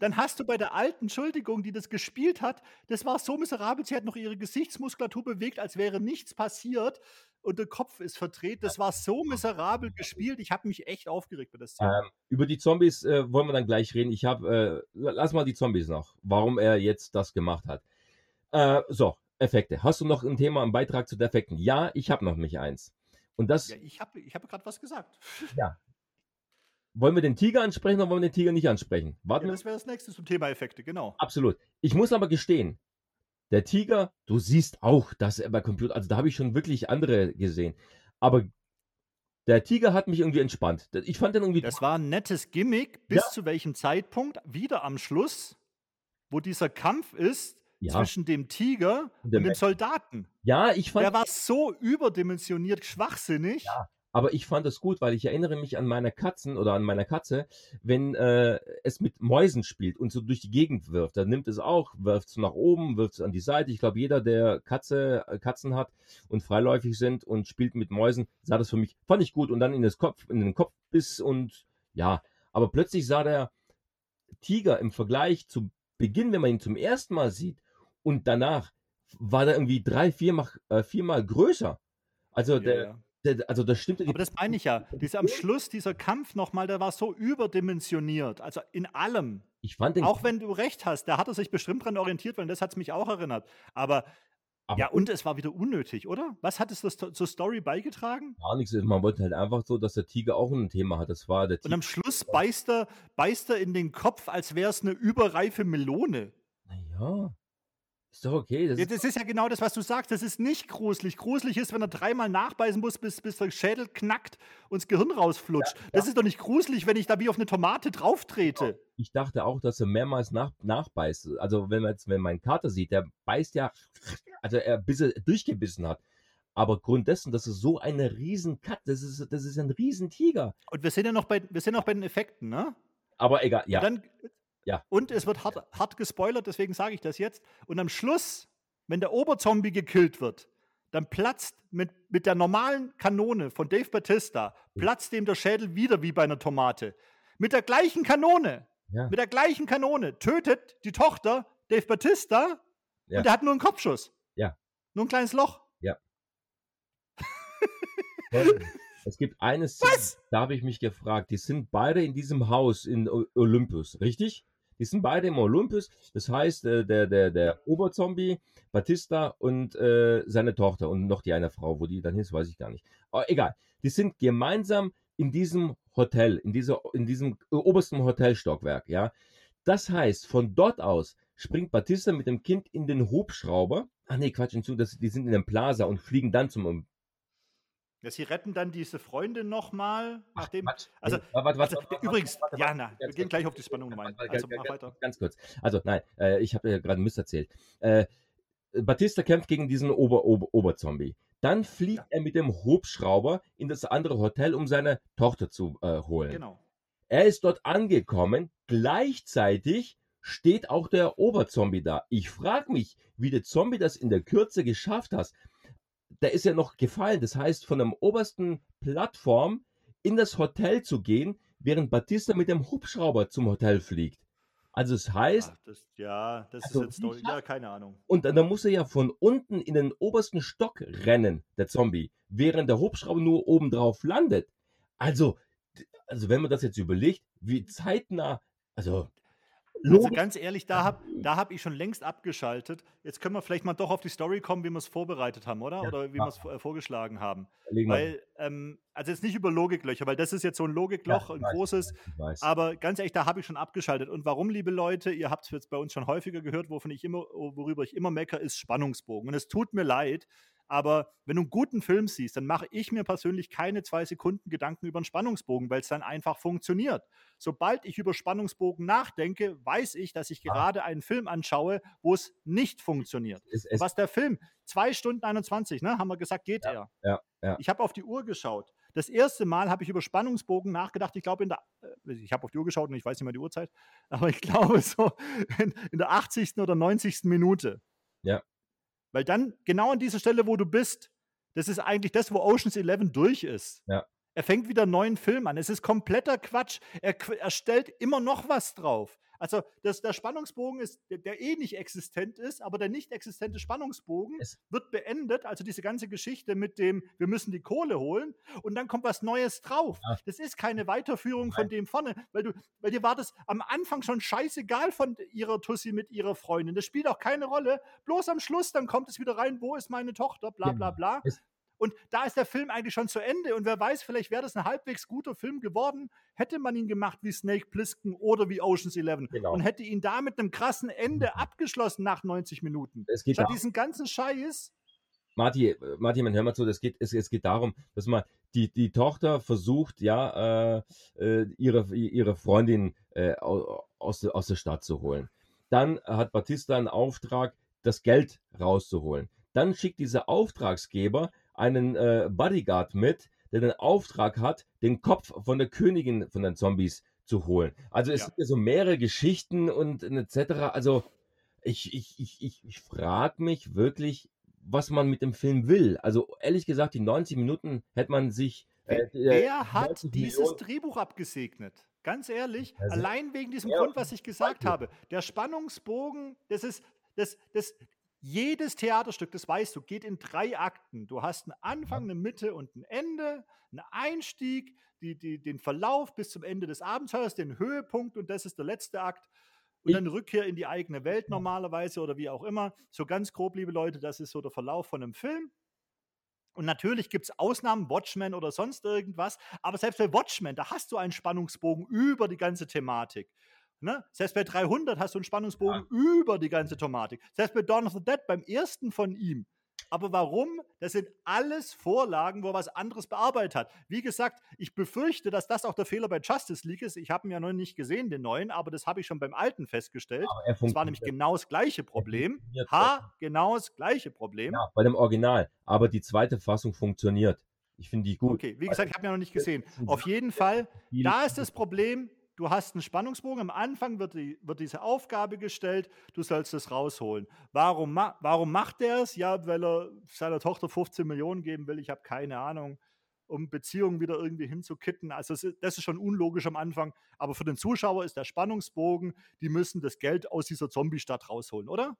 dann hast du bei der alten, Entschuldigung, die das gespielt hat, das war so miserabel, sie hat noch ihre Gesichtsmuskulatur bewegt, als wäre nichts passiert und der Kopf ist verdreht. Das war so miserabel gespielt, ich habe mich echt aufgeregt bei der Szene. Ähm, über die Zombies äh, wollen wir dann gleich reden. Ich habe, äh, lass mal die Zombies noch, warum er jetzt das gemacht hat. Äh, so, Effekte. Hast du noch ein Thema, einen Beitrag zu den Effekten? Ja, ich habe noch mich eins. Und das, Ja, ich habe ich hab gerade was gesagt. Wollen wir den Tiger ansprechen oder wollen wir den Tiger nicht ansprechen? Ja, Warten wir. das wäre das nächste zum Thema Effekte, genau. Absolut. Ich muss aber gestehen, der Tiger, du siehst auch, dass er bei Computer, also da habe ich schon wirklich andere gesehen. Aber der Tiger hat mich irgendwie entspannt. Ich fand den irgendwie. Das war ein nettes Gimmick, bis Ja. zu welchem Zeitpunkt? Wieder am Schluss, wo dieser Kampf ist Ja. zwischen dem Tiger Und und dem. Soldaten. ja, ich fand. Der war so überdimensioniert schwachsinnig. Aber ich fand es gut, weil ich erinnere mich an meine Katzen oder an meiner Katze, wenn äh, es mit Mäusen spielt und so durch die Gegend wirft. Dann nimmt es auch, wirft es nach oben, wirft es an die Seite. Ich glaube, jeder, der Katze, äh, Katzen hat und freiläufig sind und spielt mit Mäusen, sah das für mich, fand ich gut. Und dann in, das Kopf, in den Kopf biss und ja. Aber plötzlich sah der Tiger im Vergleich zu Beginn, wenn man ihn zum ersten Mal sieht und danach, war der irgendwie drei, viermal, äh, viermal größer. Also, ja. der, also das stimmte Aber das meine ich ja. Dieser, am Schluss, dieser Kampf nochmal, der war so überdimensioniert. Also in allem. Ich fand den Auch wenn du recht hast, da hat er sich bestimmt dran orientiert, weil das hat es mich auch erinnert. Aber Aber ja, und es war wieder unnötig, oder? Was hat es das zur Story beigetragen? gar nichts. Man wollte halt einfach so, dass der Tiger auch ein Thema hat. Das war der Und Tiger. am Schluss beißt er, beißt er in den Kopf, als wäre es eine überreife Melone. Naja, ist doch okay. Das Ja, ist, das ist ja genau das, was du sagst. Das ist nicht gruselig. Gruselig ist, wenn er dreimal nachbeißen muss, bis, bis der Schädel knackt und das Gehirn rausflutscht. Das ist doch nicht gruselig, wenn ich da wie auf eine Tomate drauf trete. ich dachte auch, dass er mehrmals nach, nachbeißt. Also wenn man jetzt, wenn man einen Kater sieht, der beißt ja, also er bis er durchgebissen hat. Aber Grund dessen, das ist so eine riesen Kat, das ist, das ist ein riesen Tiger. Und wir sind ja noch bei, wir sind noch bei den Effekten, ne? Aber egal, ja. Und, dann, Ja. und es wird hart, hart gespoilert, deswegen sage ich das jetzt. Und am Schluss, wenn der Oberzombie gekillt wird, dann platzt mit, mit der normalen Kanone von Dave Batista, platzt dem der Schädel wieder wie bei einer Tomate. Mit der gleichen Kanone, Ja. mit der gleichen Kanone tötet die Tochter Dave Batista Ja. und er hat nur einen Kopfschuss. Ja. Nur ein kleines Loch. Es gibt eine Szene, da habe ich mich gefragt, die sind beide in diesem Haus in Olympus, richtig? Die sind beide im Olympus, das heißt, äh, der, der, der Oberzombie, Batista und äh, seine Tochter und noch die eine Frau, wo die dann ist, weiß ich gar nicht. Aber egal, die sind gemeinsam in diesem Hotel, in, dieser, in diesem obersten Hotelstockwerk, ja. Das heißt, von dort aus springt Batista mit dem Kind in den Hubschrauber. Ach nee, Quatsch, hinzu, das, die sind in dem Plaza und fliegen dann zum Ja, sie retten dann diese Freundin nochmal, Ach, nachdem. Also- Nee, warte, warte, Also, übrigens, warte, ja, na, ganz wir gehen gleich auf die Spannung rein. ganz- Also, mach weiter. Ganz kurz. Also, nein, äh, ich habe ja gerade einen Mist erzählt. Äh, Batista kämpft gegen diesen Ober Ober Oberzombie. Dann fliegt er mit dem Hubschrauber in das andere Hotel, um seine Tochter zu äh, holen. Genau. Er ist dort angekommen. Gleichzeitig steht auch der Oberzombie da. Ich frage mich, wie der Zombie das in der Kürze geschafft hat. Der ist ja noch gefallen. Das heißt, von der obersten Plattform in das Hotel zu gehen, während Batista mit dem Hubschrauber zum Hotel fliegt. Also es heißt, Ach, das, ja, das Also, ist jetzt doch, ja, keine Ahnung. und dann, dann muss er ja von unten in den obersten Stock rennen, der Zombie, während der Hubschrauber nur oben drauf landet. Also, also wenn man das jetzt überlegt, wie zeitnah, also, Also ganz ehrlich, da habe da hab ich schon längst abgeschaltet. Jetzt können wir vielleicht mal doch auf die Story kommen, wie wir es vorbereitet haben, oder? Ja, Oder wie ja. wir es äh, vorgeschlagen haben. Weil, ähm, also jetzt nicht über Logiklöcher, weil das ist jetzt so ein Logikloch, Ja, ein weiß, großes. Aber ganz ehrlich, da habe ich schon abgeschaltet. Und warum, liebe Leute, ihr habt es jetzt bei uns schon häufiger gehört, wovon ich immer, worüber ich immer mecker, ist Spannungsbogen. Und es tut mir leid, aber wenn du einen guten Film siehst, dann mache ich mir persönlich keine zwei Sekunden Gedanken über einen Spannungsbogen, weil es dann einfach funktioniert. Sobald ich über Spannungsbogen nachdenke, weiß ich, dass ich gerade einen Film anschaue, wo es nicht funktioniert. es, es, Was der Film, 2 Stunden 21, ne, haben wir gesagt, geht er. ja, ja. Ich habe auf die Uhr geschaut. Das erste Mal habe ich über Spannungsbogen nachgedacht. Ich glaube, in der, äh, ich habe auf die Uhr geschaut und ich weiß nicht mehr die Uhrzeit, aber ich glaube so in, in der 80. oder 90. Minute. Ja. Weil dann genau an dieser Stelle, wo du bist, das ist eigentlich das, wo Oceans 11 durch ist. Ja. Er fängt wieder einen neuen Film an. Es ist kompletter Quatsch. Er, er stellt immer noch was drauf. Also das, der Spannungsbogen ist, der, der eh nicht existent ist, aber der nicht existente Spannungsbogen Es- wird beendet. Also diese ganze Geschichte mit dem, wir müssen die Kohle holen und dann kommt was Neues drauf. Ja. Das ist keine Weiterführung von dem vorne, weil du, weil dir war das am Anfang schon scheißegal von ihrer Tussi mit ihrer Freundin. Das spielt auch keine Rolle. Bloß am Schluss, dann kommt es wieder rein, wo ist meine Tochter, bla bla Genau. bla. Es- Und da ist der Film eigentlich schon zu Ende. Und wer weiß, vielleicht wäre das ein halbwegs guter Film geworden, hätte man ihn gemacht wie Snake Plissken oder wie Ocean's Eleven. Genau. Und hätte ihn da mit einem krassen Ende abgeschlossen nach 90 Minuten. es geht Statt darum, diesen ganzen Scheiß. Martin, Martin, man hör mal zu, das geht, es, es geht darum, dass man die, die Tochter versucht, ja, äh, äh, ihre, ihre Freundin äh, au- aus, aus der Stadt zu holen. Dann hat Batista einen Auftrag, das Geld rauszuholen. Dann schickt dieser Auftragsgeber einen äh, Bodyguard mit, der den Auftrag hat, den Kopf von der Königin von den Zombies zu holen. Also es Ja. sind ja so mehrere Geschichten und etc. Also ich, ich, ich, ich, ich frage mich wirklich, was man mit dem Film will. Also ehrlich gesagt, die 90 Minuten hätte man sich. Äh, äh, Wer hat 90 dieses Millionen- Drehbuch abgesegnet? Ganz ehrlich, Also, allein wegen diesem ja, Grund, was ich gesagt Beispiel. habe. Der Spannungsbogen, das ist, das, das, jedes Theaterstück, das weißt du, geht in drei Akten. Du hast einen Anfang, eine Mitte und ein Ende, einen Einstieg, die, die, den Verlauf bis zum Ende des Abenteuers, den Höhepunkt und das ist der letzte Akt. und dann Rückkehr in die eigene Welt normalerweise oder wie auch immer. So ganz grob, liebe Leute, das ist so der Verlauf von einem Film. Und natürlich gibt es Ausnahmen, Watchmen oder sonst irgendwas, aber selbst bei Watchmen, da hast du einen Spannungsbogen über die ganze Thematik. Ne? Selbst bei 300 hast du einen Spannungsbogen über die ganze Thematik. Selbst bei Dawn of the Dead, beim ersten von ihm. Aber warum? Das sind alles Vorlagen, wo er was anderes bearbeitet hat. Wie gesagt, ich befürchte, dass das auch der Fehler bei Justice League ist. Ich habe ihn ja noch nicht gesehen, den neuen, aber das habe ich schon beim alten festgestellt. Das war nämlich genau das gleiche Problem. Ha, genau das gleiche Problem. Ja, bei dem Original. Aber die zweite Fassung funktioniert. Ich finde die gut. Okay, wie gesagt, ich habe ihn ja noch nicht gesehen. Auf jeden Fall, da ist das Problem, du hast einen Spannungsbogen, am Anfang wird, die, wird diese Aufgabe gestellt, du sollst es rausholen. Warum, ma warum macht er es? Ja, weil er seiner Tochter 15 Millionen geben will, ich habe keine Ahnung, um Beziehungen wieder irgendwie hinzukitten. Also es ist- das ist schon unlogisch am Anfang, aber für den Zuschauer ist der Spannungsbogen, die müssen das Geld aus dieser Zombie-Stadt rausholen, oder?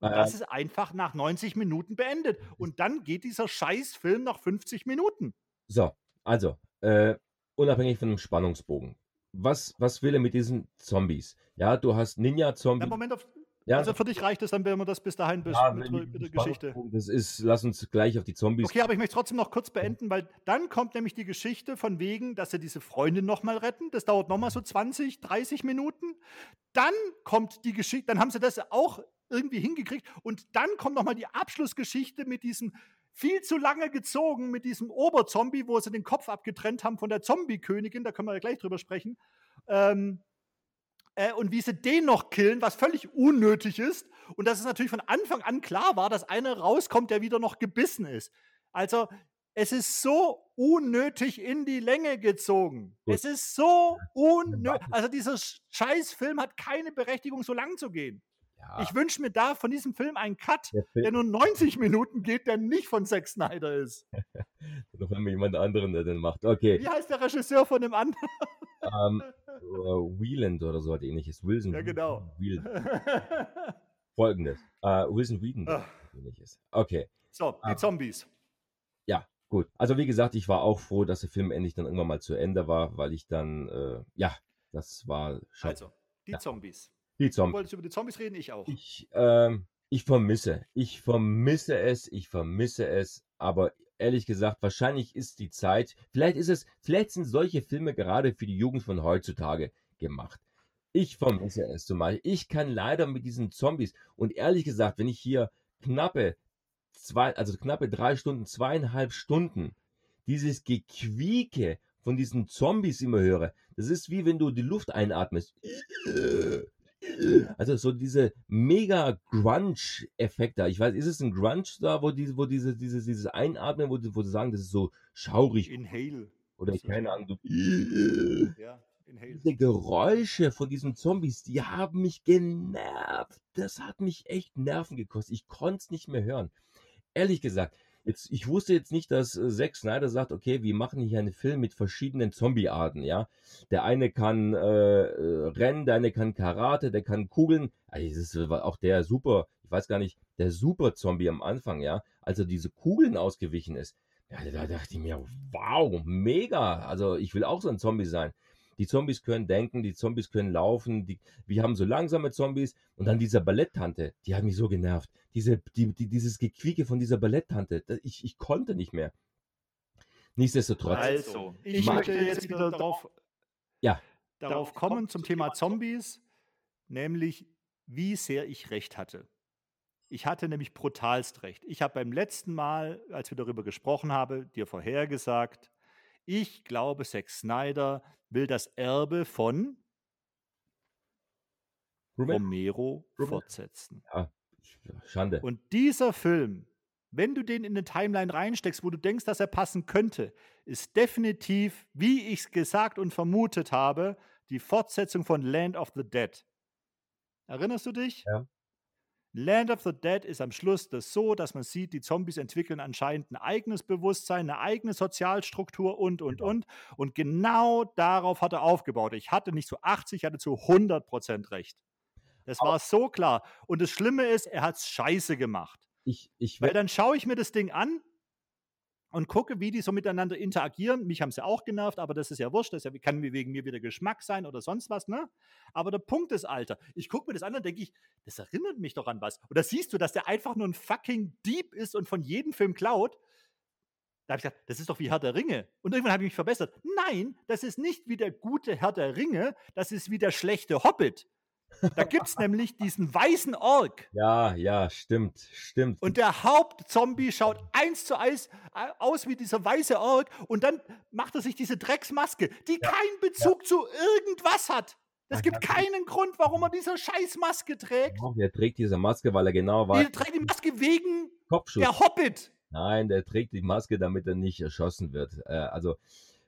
Und Äh, das ist einfach nach 90 Minuten beendet. Und dann geht dieser Scheißfilm nach 50 Minuten. So, also, äh, unabhängig von dem Spannungsbogen. Was, was will er mit diesen Zombies? Ja, du hast Ninja-Zombies. Moment, auf, ja, also für dich reicht es dann, wenn wir das bis dahin bis, ja, mit, mit, der Geschichte. Das ist, lass uns gleich auf die Zombies. Okay, aber ich möchte trotzdem noch kurz beenden, weil dann kommt nämlich die Geschichte von wegen, dass sie diese Freundin nochmal retten. Das dauert nochmal so 20, 30 Minuten. Dann kommt die Geschichte, dann haben sie das auch irgendwie hingekriegt. Und dann kommt nochmal die Abschlussgeschichte mit diesem viel zu lange gezogen, mit diesem Oberzombie, wo sie den Kopf abgetrennt haben von der Zombie-Königin. Da können wir ja gleich drüber sprechen. Ähm, äh, und wie sie den noch killen, was völlig unnötig ist. Und dass es natürlich von Anfang an klar war, dass einer rauskommt, der wieder noch gebissen ist. Also, es ist so unnötig in die Länge gezogen. Gut. Es ist so unnötig. Also, dieser Sch- Scheißfilm hat keine Berechtigung, so lang zu gehen. Ja, Ich wünsche mir da von diesem Film einen Cut, der Film, der nur 90 Minuten geht, der nicht von Zack Snyder ist. noch immer jemand anderen, der den macht. Okay, Wie heißt der Regisseur von dem anderen? ähm, äh, Wieland oder so hat ähnliches. Wilson. Ja, genau. Whelan. Folgendes. Äh, Wilson Whedon. Ah. ähnliches. Okay. so, die Ah. Zombies. Ja, gut. Also wie gesagt, ich war auch froh, dass der Film endlich dann irgendwann mal zu Ende war, weil ich dann, äh, ja, das war schon Also, die Ja. Zombies. Die Du Zombies. wolltest über die Zombies reden, ich auch. Ich, ähm, ich vermisse, ich vermisse es, ich vermisse es, aber ehrlich gesagt, wahrscheinlich ist die Zeit, vielleicht ist es, vielleicht sind solche Filme gerade für die Jugend von heutzutage gemacht. Ich vermisse es zumal. Ich kann leider mit diesen Zombies und ehrlich gesagt, wenn ich hier knappe zwei, also knappe drei Stunden, zweieinhalb Stunden dieses Gequieke von diesen Zombies immer höre, das ist wie wenn du die Luft einatmest. Also so diese mega Grunge-Effekt da. Ich weiß, ist es ein Grunge da, wo diese, wo diese, dieses, dieses Einatmen, wo, wo sie sagen, das ist so schaurig Inhale. oder das keine. Ahnung. Ja, Inhale. diese Geräusche von diesen Zombies, die haben mich genervt. Das hat mich echt Nerven gekostet. Ich konnte es nicht mehr hören. Ehrlich gesagt, jetzt, ich wusste jetzt nicht, dass äh, Zack Snyder sagt, okay, wir machen hier einen Film mit verschiedenen Zombie-Arten, ja. Der eine kann äh, äh, rennen, der eine kann Karate, der kann Kugeln. Also das ist auch der super, ich weiß gar nicht, der Super-Zombie am Anfang, ja, als er diese Kugeln ausgewichen ist. Ja, da dachte ich mir, wow, mega. Also ich will auch so ein Zombie sein. Die Zombies können denken, die Zombies können laufen, die, wir haben so langsame Zombies und dann diese Balletttante, die hat mich so genervt. Diese, die, die, dieses Gequieke von dieser Balletttante, ich, ich konnte nicht mehr. Nichtsdestotrotz, Also, ich Mag- möchte jetzt wieder darauf, Ja. darauf kommen zum Thema Zombies, nämlich wie sehr ich recht hatte. Ich hatte nämlich brutalst recht. Ich habe beim letzten Mal, als wir darüber gesprochen haben, dir vorhergesagt, ich glaube, Zack Snyder will das Erbe von Ruben, Romero Ruben. fortsetzen. Schande. Und dieser Film, wenn du den in eine Timeline reinsteckst, wo du denkst, dass er passen könnte, ist definitiv, wie ich es gesagt und vermutet habe, die Fortsetzung von Land of the Dead. Erinnerst du dich? Ja. Land of the Dead ist am Schluss das so, dass man sieht, die Zombies entwickeln anscheinend ein eigenes Bewusstsein, eine eigene Sozialstruktur und, und, Genau. und. Und genau darauf hat er aufgebaut. Ich hatte nicht zu 80, ich hatte zu 100 Prozent recht. Das war so klar. Und das Schlimme ist, er hat es scheiße gemacht. Ich, ich Weil dann schaue ich mir das Ding an und gucke, wie die so miteinander interagieren. Mich haben sie auch genervt, aber das ist ja wurscht. Das kann wegen mir wieder Geschmack sein oder sonst was, ne? Aber der Punkt ist, Alter, ich gucke mir das an und denke ich, das erinnert mich doch an was. Und da siehst du, dass der einfach nur ein fucking Dieb ist und von jedem Film klaut. Da habe ich gesagt, das ist doch wie Herr der Ringe. Und irgendwann habe ich mich verbessert. Nein, das ist nicht wie der gute Herr der Ringe, das ist wie der schlechte Hobbit. Da gibt es nämlich diesen weißen Ork. Ja, ja, stimmt, stimmt. Und der Hauptzombie schaut eins zu eins äh, aus wie dieser weiße Ork. Und dann macht er sich diese Drecksmaske, die Ja, keinen Bezug zu irgendwas hat. Es Ja, gibt ja. keinen Grund, warum er diese Scheißmaske trägt. Auch, er trägt diese Maske, weil er genau weiß, trägt die Maske wegen Kopfschuss. der Hobbit. Nein, der trägt die Maske, damit er nicht erschossen wird. Äh, also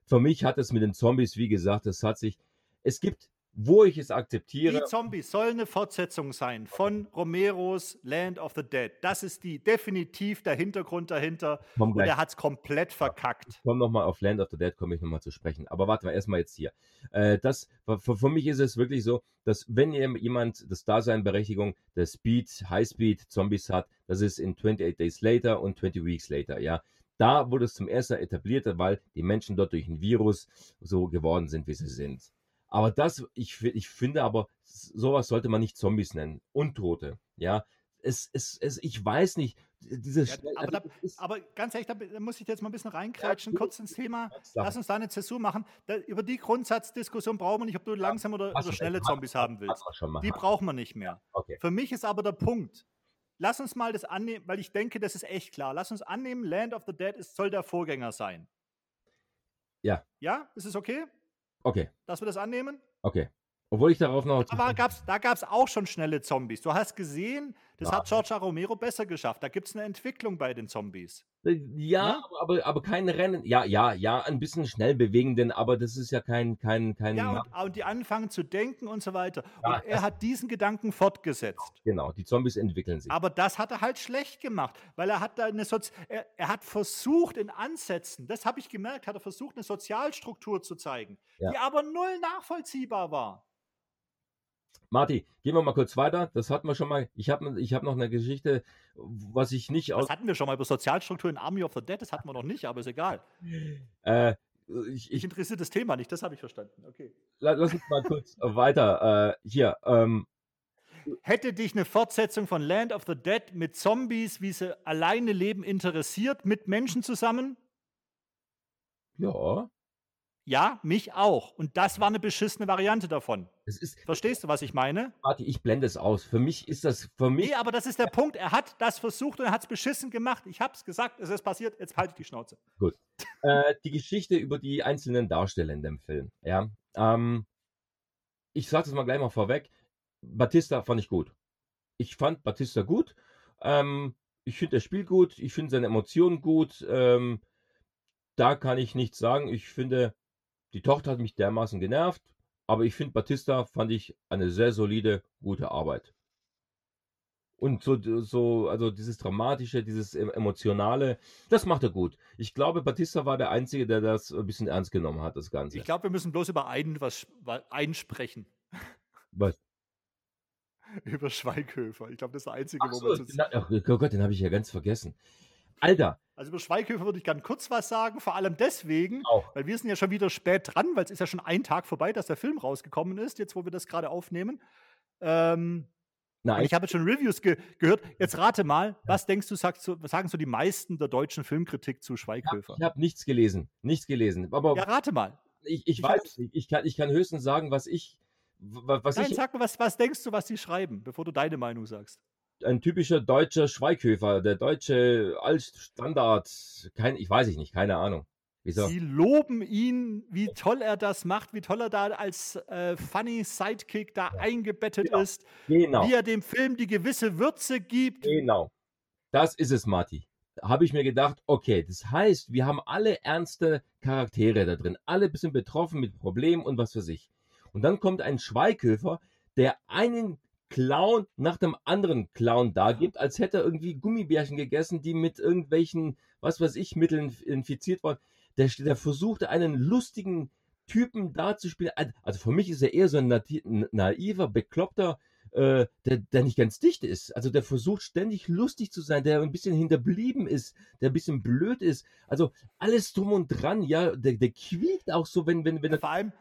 für mich hat es mit den Zombies, wie gesagt, es hat sich, es gibt, wo ich es Die akzeptiere, Zombies soll eine Fortsetzung sein von Romeros Land of the Dead. Das ist die definitiv der Hintergrund dahinter. komm Und er hat es komplett verkackt. komm noch mal auf Land of the Dead, komme ich nochmal zu sprechen. Aber warte mal, erstmal jetzt hier. Äh, das, für, für mich ist es wirklich so, dass wenn jem- jemand das Daseinberechtigung der Speed, Highspeed Zombies hat, das ist in 28 Days Later und 20 Weeks Later, ja. Da wurde es zum ersten Mal etabliert, weil die Menschen dort durch ein Virus so geworden sind, wie sie sind. Aber das, ich, ich finde aber, sowas sollte man nicht Zombies nennen. Untote, ja. Es, es, es, ich weiß nicht, diese Ja, aber also da- Aber ganz ehrlich, da muss ich jetzt mal ein bisschen reinkreitschen, Ja, kurz ins Thema. Lass uns da eine Zäsur machen. Da, über die Grundsatzdiskussion brauchen wir nicht, ob du langsam oder, oder schnelle Zombies haben willst. Die brauchen wir nicht mehr. Okay. Für mich ist aber der Punkt. Lass uns mal das annehmen, weil ich denke, das ist echt klar. Lass uns annehmen, Land of the Dead ist, soll der Vorgänger sein. Ja. Ja, ist es okay, Okay, dass wir das annehmen? okay. Obwohl ich darauf noch. Da gab es auch schon schnelle Zombies. Du hast gesehen, das Ja. hat George. Romero besser geschafft. Da gibt es eine Entwicklung bei den Zombies. Ja, Ne? aber, aber kein Rennen. Ja, ja, ja, ein bisschen schnell bewegenden, aber das ist ja kein, kein, kein. Ja, und, und die anfangen zu denken und so weiter. Ja, und er hat diesen Gedanken fortgesetzt. genau, die Zombies entwickeln sich. Aber das hat er halt schlecht gemacht, weil er hat da eine Sozi er, er hat versucht in Ansätzen, das habe ich gemerkt, hat er versucht eine Sozialstruktur zu zeigen, Ja. die aber null nachvollziehbar war. Marti, gehen wir mal kurz weiter. Das hatten wir schon mal. Ich habe ich hab noch eine Geschichte, was ich nicht aus. Das hatten wir schon mal über Sozialstruktur in Army of the Dead, das hatten wir noch nicht, aber ist egal. Äh, ich, Ich interessiert das Thema nicht, das habe ich verstanden. Okay. la- lass uns mal kurz weiter. Äh, hier, ähm, Hätte dich eine Fortsetzung von Land of the Dead mit Zombies, wie sie alleine leben, interessiert, mit Menschen zusammen? ja, Ja, mich auch. Und das war eine beschissene Variante davon. es ist. Verstehst du, was ich meine? Marti, ich blende es aus. Für mich ist das. Für mich. Nee, aber das ist der Punkt. Er hat das versucht und er hat es beschissen gemacht. Ich hab's gesagt, es ist passiert, jetzt halte ich die Schnauze. äh, die Geschichte über die einzelnen Darsteller in dem Film. Ja, ähm, ich sage das mal gleich mal vorweg. Batista fand ich gut. Ich fand Batista gut. Ähm, ich finde das Spiel gut. Ich finde seine Emotionen gut. Ähm, da kann ich nichts sagen. Ich finde, die Tochter hat mich dermaßen genervt. Aber ich finde, Batista fand ich eine sehr solide, gute Arbeit. Und so, so, also dieses Dramatische, dieses em- Emotionale, das macht er gut. Ich glaube, Batista war der Einzige, der das ein bisschen ernst genommen hat, das Ganze. Ich glaube, wir müssen bloß über einen was einsprechen. Was? über Schweighöfer. Ich glaube, das ist der einzige, Ach wo so, wir uns den, oh Gott, den habe ich ja ganz vergessen. Alter, Also über Schweighöfer würde ich gerne kurz was sagen, vor allem deswegen, auch. weil wir sind ja schon wieder spät dran, weil es ist ja schon ein Tag vorbei, dass der Film rausgekommen ist, jetzt wo wir das gerade aufnehmen. Ähm, Nein, ich habe jetzt schon Reviews ge gehört. Jetzt rate mal, was denkst du, sagst sagen so die meisten der deutschen Filmkritik zu Schweighöfer? ich habe nichts gelesen. Nichts gelesen. Aber Ja, rate mal. ich, ich ich weiß hab's- es nicht. Ich kann, ich kann höchstens sagen, was ich, wa- was Nein, ich, sag mal, was, was denkst du, was die schreiben, bevor du deine Meinung sagst? Ein typischer deutscher Schweighöfer, der deutsche Altstandard, kein, ich weiß ich nicht, keine Ahnung. Wieso? Sie loben ihn, wie toll er das macht, wie toll er da als äh, funny Sidekick da eingebettet Genau. ist, Genau. wie er dem Film die gewisse Würze gibt. Genau. Das ist es, Marty. Habe ich mir gedacht, okay, das heißt, wir haben alle ernste Charaktere da drin, alle ein bisschen betroffen mit Problemen und was für sich. Und dann kommt ein Schweighöfer, der einen Clown nach dem anderen Clown da gibt, als hätte er irgendwie Gummibärchen gegessen, die mit irgendwelchen, was weiß ich, Mitteln infiziert waren. Der, der versuchte einen lustigen Typen darzuspielen. Also für mich ist er eher so ein naiver, bekloppter äh, der, der nicht ganz dicht ist. Also der versucht ständig lustig zu sein, der ein bisschen hinterblieben ist, der ein bisschen blöd ist. Also alles drum und dran, ja, der, der quiekt auch so, wenn, wenn, wenn er. Vor allem,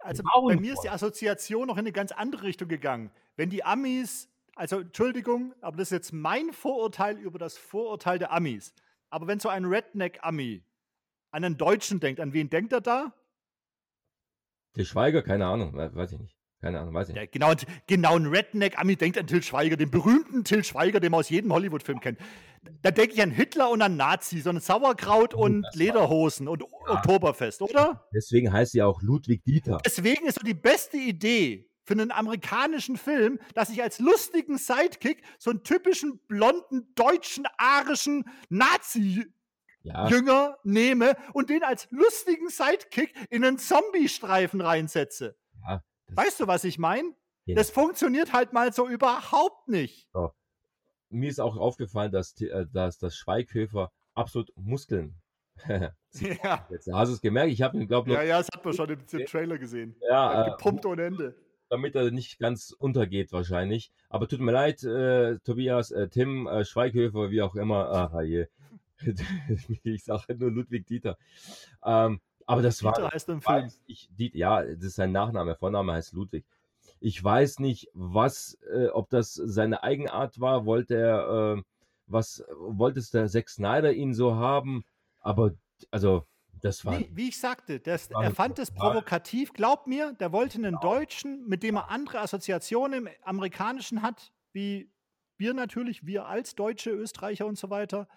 also bei mir ist die Assoziation noch in eine ganz andere Richtung gegangen. Wenn die Amis, also Entschuldigung, aber das ist jetzt mein Vorurteil über das Vorurteil der Amis. Aber wenn so ein Redneck-Ami an einen Deutschen denkt, an wen denkt er da? Der Schweiger, keine Ahnung, we- weiß ich nicht. Keine Ahnung, weiß ich nicht. Ja, genau, genau ein Redneck-Ami denkt an Till Schweiger, den berühmten Till Schweiger, den man aus jedem Hollywood-Film kennt. Da denke ich an Hitler und an Nazi, so ein Sauerkraut und das Lederhosen und Oktoberfest, oder? Deswegen heißt sie auch Ludwig Dieter. Deswegen ist so die beste Idee für einen amerikanischen Film, dass ich als lustigen Sidekick so einen typischen blonden, deutschen, arischen Nazi-Jünger Ja, nehme und den als lustigen Sidekick in einen Zombie-Streifen reinsetze. ja. Weißt du, was ich meine? Ja. Das funktioniert halt mal so überhaupt nicht. mir ist auch aufgefallen, dass, äh, dass das Schweighöfer absolut Muskeln. Ja, Jetzt hast du es gemerkt, ich habe ihn, glaube ja, ja das hat man schon im, im Trailer gesehen. ja, Ja, äh, gepumpt ohne Ende. Damit er nicht ganz untergeht wahrscheinlich. Aber tut mir leid, äh, Tobias, äh, Tim, äh, Schweighöfer, wie auch immer. Aha, je. ich sage nur Ludwig Dieter. Ähm, aber das war, Dieter heißt im Film. ich, Diet, ja, das ist sein Nachname, Vorname heißt Ludwig. Ich weiß nicht, was, äh, ob das seine Eigenart war, wollte er, äh, was, wollte es der Zack Snyder ihn so haben, aber, also, das war, Wie, wie ich sagte, das, er fand es provokativ. Glaub mir, der wollte einen Deutschen, mit dem er andere Assoziationen im Amerikanischen hat, wie wir natürlich, wir als Deutsche, Österreicher und so weiter.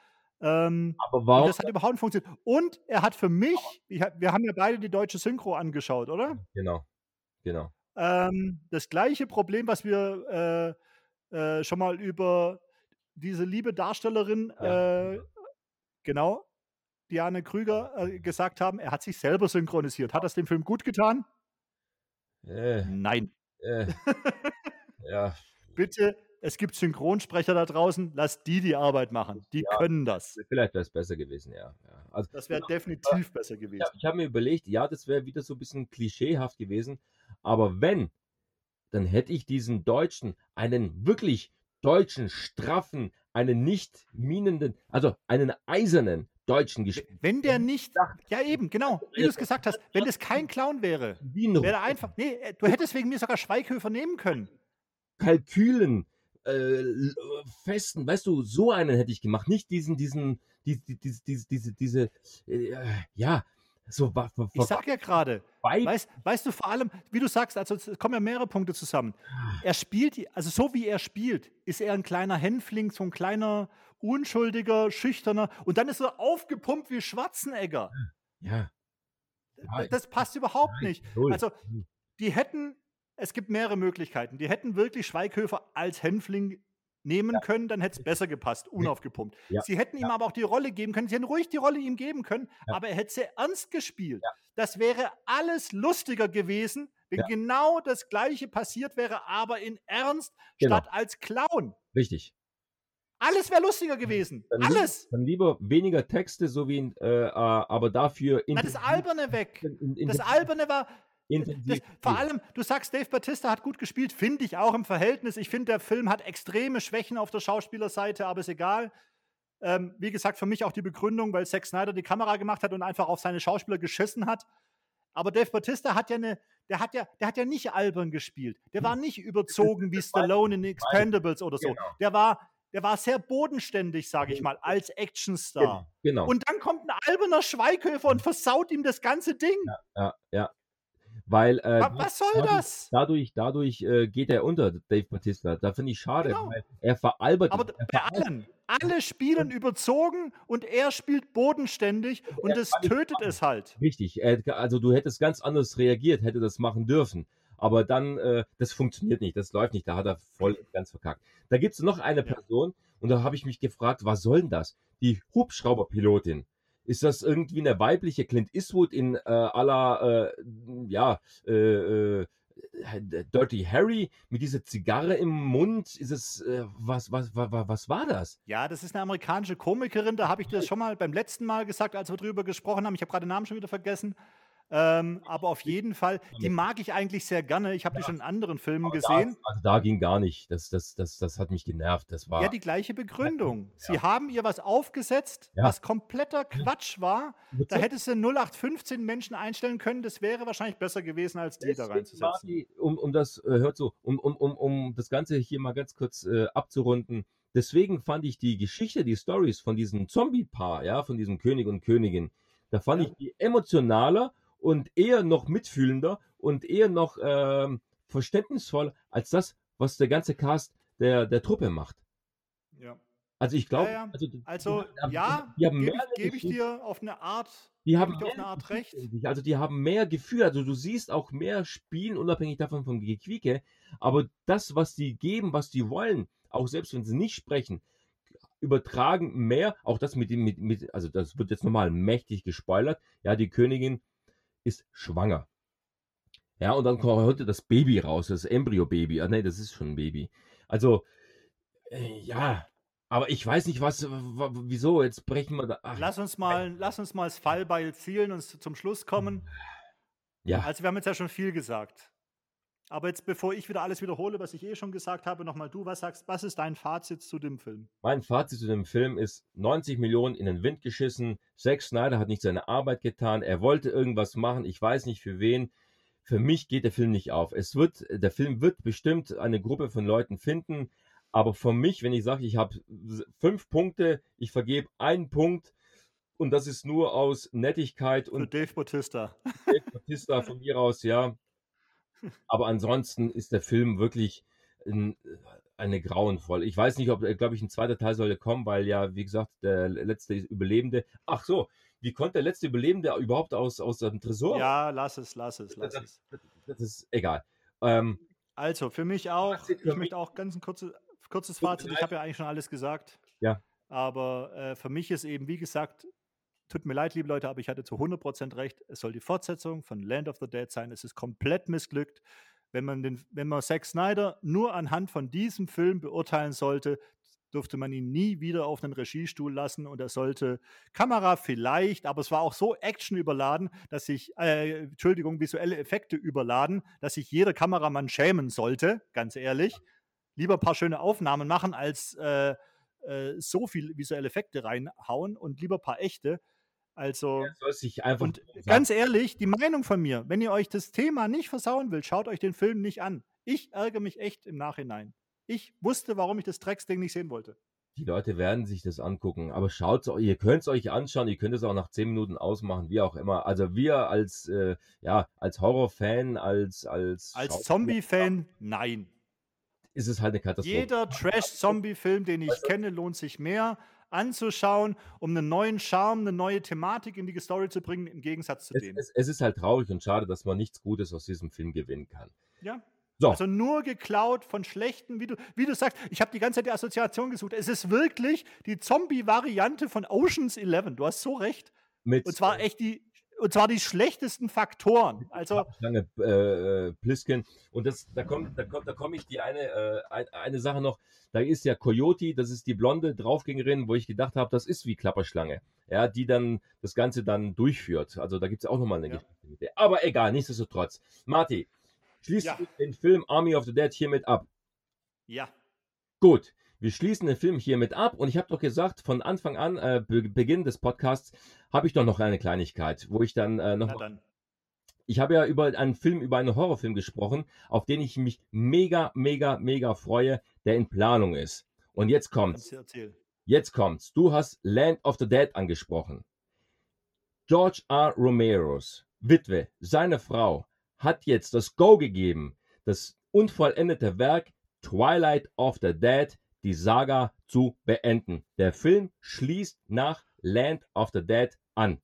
Ähm, aber warum, das hat überhaupt nicht funktioniert. Und er hat für mich, ich, wir haben ja beide die deutsche Synchro angeschaut, oder? genau, genau, Ähm, das gleiche Problem, was wir äh, äh, schon mal über diese liebe Darstellerin, Ja. äh, genau, Diane Krüger, äh, gesagt haben, er hat sich selber synchronisiert. Hat das dem Film gut getan? äh, Nein. äh, ja, Bitte, es gibt Synchronsprecher da draußen, lass die die Arbeit machen. Die Ja. können das. Vielleicht wäre es besser gewesen, ja. ja. Also, Das wäre definitiv besser gewesen. ja, ich habe mir überlegt, ja, das wäre wieder so ein bisschen klischeehaft gewesen. Aber wenn, dann hätte ich diesen Deutschen, einen wirklich deutschen, straffen, einen nicht minenden, also einen eisernen Deutschen gespielt. Wenn der nicht, Ja. eben, genau, wie du es gesagt hast, wenn das kein Clown wäre, wäre er einfach, nee, äh, du hättest wegen mir sogar Schweighöfer nehmen können. Kalkülen, äh, festen, weißt du, so einen hätte ich gemacht. Nicht diesen, diesen, die, die, diese, diese, diese, diese, äh, ja, so Ich sag ja gerade, weißt, weißt du vor allem, wie du sagst, also es kommen ja mehrere Punkte zusammen. Er spielt, also so wie er spielt, ist er ein kleiner Hänfling, so ein kleiner, unschuldiger, schüchterner und dann ist er aufgepumpt wie Schwarzenegger. ja. Ja, Das passt überhaupt nein, nicht. null. Also, die hätten, es gibt mehrere Möglichkeiten. Die hätten wirklich Schweighöfer als Hänfling nehmen können, dann hätte es besser gepasst, unaufgepumpt. Ja, Sie hätten ihm aber auch die Rolle geben können. Sie hätten ruhig die Rolle ihm geben können, Ja. aber er hätte sie ernst gespielt. Das wäre alles lustiger gewesen, wenn Ja. genau das Gleiche passiert wäre, aber in Ernst Genau. statt als Clown. Richtig. Alles wäre lustiger gewesen. Dann Alles. Lieber, dann lieber weniger Texte, so wie, in, äh, aber dafür Na, das Alberne weg. in, in, Das Alberne war. Das, vor allem, du sagst, Dave Batista hat gut gespielt, finde ich auch im Verhältnis. Ich finde, der Film hat extreme Schwächen auf der Schauspielerseite, aber ist egal. Ähm, wie gesagt, für mich auch die Begründung, weil Zack Snyder die Kamera gemacht hat und einfach auf seine Schauspieler geschissen hat. Aber Dave Batista hat ja eine, der hat ja, der hat ja nicht albern gespielt. Der war nicht überzogen wie Stallone in Expendables oder so. Genau. Der war, der war sehr bodenständig, sage ich mal, als Actionstar. Genau. Und dann kommt ein alberner Schweighöfer und versaut ihm das ganze Ding. ja, ja. Weil äh, Wa- Was soll dadurch, das? dadurch, dadurch äh, geht er unter, Dave Batista. Da finde ich schade, Genau. weil er veralbert. Aber. Er bei veralbert- allen. Alle spielen überzogen und er spielt bodenständig und er das tötet es halt. Richtig. Also du hättest ganz anders reagiert, hätte das machen dürfen. Aber dann, äh, das funktioniert nicht, das läuft nicht, da hat er voll ganz verkackt. Da gibt es noch eine. Person und da habe ich mich gefragt, was soll denn das? Die Hubschrauberpilotin. Ist das irgendwie eine weibliche Clint Eastwood in äh, aller, äh, ja, äh, äh, Dirty Harry mit dieser Zigarre im Mund? Ist es, äh, was, was, was, was war das? Ja, das ist eine amerikanische Komikerin, da habe ich das schon mal beim letzten Mal gesagt, als wir drüber gesprochen haben. Ich habe gerade den Namen schon wieder vergessen. Ähm, aber auf jeden Fall, die mag ich eigentlich sehr gerne. Ich habe die schon in anderen Filmen Aber gesehen. Da, also da ging gar nicht. Das, das, das, das hat mich genervt. Das war. Ja, die gleiche Begründung. Sie haben ihr was aufgesetzt, Ja. was kompletter Quatsch war. Da hättest du 0815 Menschen einstellen können. Das wäre wahrscheinlich besser gewesen, als die da Deswegen, reinzusetzen. Marty, um, um das, äh, hört so, um, um, um, um das Ganze hier mal ganz kurz äh, abzurunden. Deswegen fand ich die Geschichte, die Stories von diesem Zombie-Paar, ja, von diesem König und Königin, da fand Ja. ich die emotionaler und eher noch mitfühlender und eher noch ähm, verständnisvoll als das, was der ganze Cast der, der Truppe macht. Ja. Also ich glaube, Ja, ja. also, Also, die ja, die haben gebe ich, geb ich dir auf eine Art, Die haben auf eine Art recht. Also die haben mehr Gefühl. Also du siehst auch mehr Spielen, unabhängig davon vom Gequieke. Aber das, was die geben, was die wollen, auch selbst wenn sie nicht sprechen, übertragen mehr. Auch das mit dem, mit, mit, also das wird jetzt nochmal mächtig gespoilert. Ja, die Königin ist schwanger. Ja, und dann kommt heute das Baby raus, das Embryo-Baby. Ah, nee, das ist schon ein Baby. Also, äh, ja. Aber ich weiß nicht, was, wieso, jetzt brechen wir da. Ach, Lass uns mal, lass uns mal das Fallbeil zielen und zum Schluss kommen. ja. Also, wir haben jetzt ja schon viel gesagt. Aber jetzt, bevor ich wieder alles wiederhole, was ich eh schon gesagt habe, nochmal du, was sagst, was ist dein Fazit zu dem Film? Mein Fazit zu dem Film ist 90 Millionen in den Wind geschissen. Zack Snyder hat nicht seine Arbeit getan. Er wollte irgendwas machen. Ich weiß nicht für wen. Für mich geht der Film nicht auf. Es wird, der Film wird bestimmt eine Gruppe von Leuten finden. Aber für mich, wenn ich sage, ich habe fünf Punkte, ich vergebe einen Punkt und das ist nur aus Nettigkeit Für und Dave Bautista. Dave Bautista von mir aus, ja. Aber ansonsten ist der Film wirklich ein, eine grauenvoll. Ich weiß nicht, ob, glaube ich, ein zweiter Teil sollte kommen, weil ja, wie gesagt, der letzte Überlebende. Ach so, wie konnte der letzte Überlebende überhaupt aus, aus dem Tresor? Ja, lass es, lass es, lass es. Das ist egal. Ähm, Also, für mich auch, für ich mich- möchte auch ganz ein kurzes, kurzes Fazit. Ich habe ja eigentlich schon alles gesagt. Ja. Aber äh, für mich ist eben, wie gesagt, tut mir leid, liebe Leute, aber ich hatte zu 100% recht. Es soll die Fortsetzung von Land of the Dead sein. Es ist komplett missglückt. Wenn man, den, wenn man Zack Snyder nur anhand von diesem Film beurteilen sollte, dürfte man ihn nie wieder auf einen Regiestuhl lassen und er sollte Kamera vielleicht, aber es war auch so Action überladen, dass sich, äh, Entschuldigung, visuelle Effekte überladen, dass sich jeder Kameramann schämen sollte, ganz ehrlich. Lieber ein paar schöne Aufnahmen machen, als äh, äh, so viel visuelle Effekte reinhauen und lieber ein paar echte. Also, und ganz ehrlich, die Meinung von mir, wenn ihr euch das Thema nicht versauen will, schaut euch den Film nicht an. Ich ärgere mich echt im Nachhinein. Ich wusste, warum ich das Drecksding nicht sehen wollte. Die Leute werden sich das angucken, aber schaut ihr könnt es euch anschauen, ihr könnt es auch nach 10 Minuten ausmachen, wie auch immer. Also wir als äh, ja, als Horrorfan, als als Als Zombie-Fan, nein. ist es halt eine Katastrophe. Jeder Trash-Zombie-Film, den ich kenne, lohnt sich mehr anzuschauen, um einen neuen Charme, eine neue Thematik in die Story zu bringen, im Gegensatz zu es, dem. es, es ist halt traurig und schade, dass man nichts Gutes aus diesem Film gewinnen kann. Ja. So, Also nur geklaut von schlechten, wie du, wie du sagst, ich habe die ganze Zeit die Assoziation gesucht. Es ist wirklich die Zombie-Variante von Oceans 11. Du hast so recht. mit Und zwar echt die, und zwar die schlechtesten Faktoren. Also, lange äh, äh, Plisken und das da kommt da kommt da komme ich die eine äh, ein, eine Sache noch da ist ja Coyote das ist die blonde Draufgängerin wo ich gedacht habe das ist wie Klapperschlange ja die dann das Ganze dann durchführt also da gibt es auch nochmal eine Ja. Geschichte mit der aber egal nichtsdestotrotz Marty schließt Ja. den Film Army of the Dead hiermit ab ja. Gut, wir schließen den Film hiermit ab und ich habe doch gesagt, von Anfang an, äh, Be Beginn des Podcasts, habe ich doch noch eine Kleinigkeit, wo ich dann äh, noch. Dann. Ich habe ja über einen Film, über einen Horrorfilm gesprochen, auf den ich mich mega, mega, mega freue, der in Planung ist. Und jetzt kommt's. Jetzt kommt's. Du hast Land of the Dead angesprochen. George R. Romeros Witwe, seine Frau, hat jetzt das Go gegeben, das unvollendete Werk Twilight of the Dead, die Saga zu beenden. Der Film schließt nach Land of the Dead an.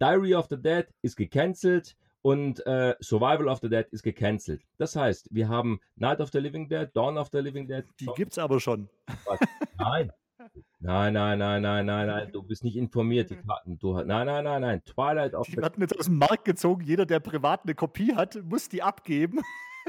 Diary of the Dead ist gecancelt und äh, Survival of the Dead ist gecancelt. Das heißt, wir haben Night of the Living Dead, Dawn of the Living Dead. Die gibt's aber schon. Nein. Nein, nein, nein, nein, nein, nein, du bist nicht informiert, die Karten. Du, nein, nein, nein, nein. Twilight of Die the, werden jetzt aus dem Markt gezogen. Jeder, der privat eine Kopie hat, muss die abgeben.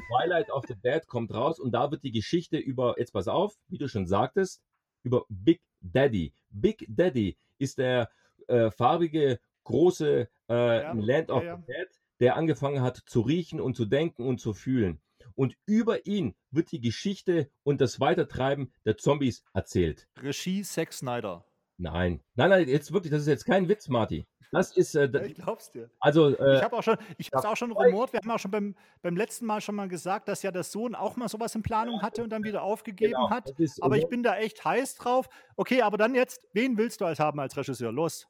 Twilight of the Dead kommt raus und da wird die Geschichte über, jetzt pass auf, wie du schon sagtest, über Big Daddy. Big Daddy ist der äh, farbige, große äh, Ja, Land of ja. the Dead, der angefangen hat zu riechen und zu denken und zu fühlen. Und über ihn wird die Geschichte und das Weitertreiben der Zombies erzählt. Regie Zack Snyder. Nein, nein, nein, jetzt wirklich, das ist jetzt kein Witz, Marty. Das ist, äh, Ja, ich glaub's dir. also, äh, Ich habe auch schon, ich habe auch schon rumort, wir haben auch schon beim, beim letzten Mal schon mal gesagt, dass ja der Sohn auch mal sowas in Planung hatte und dann wieder aufgegeben genau, hat. ist, Aber ich bin da echt heiß drauf. Okay, aber dann jetzt, wen willst du als haben als Regisseur? Los.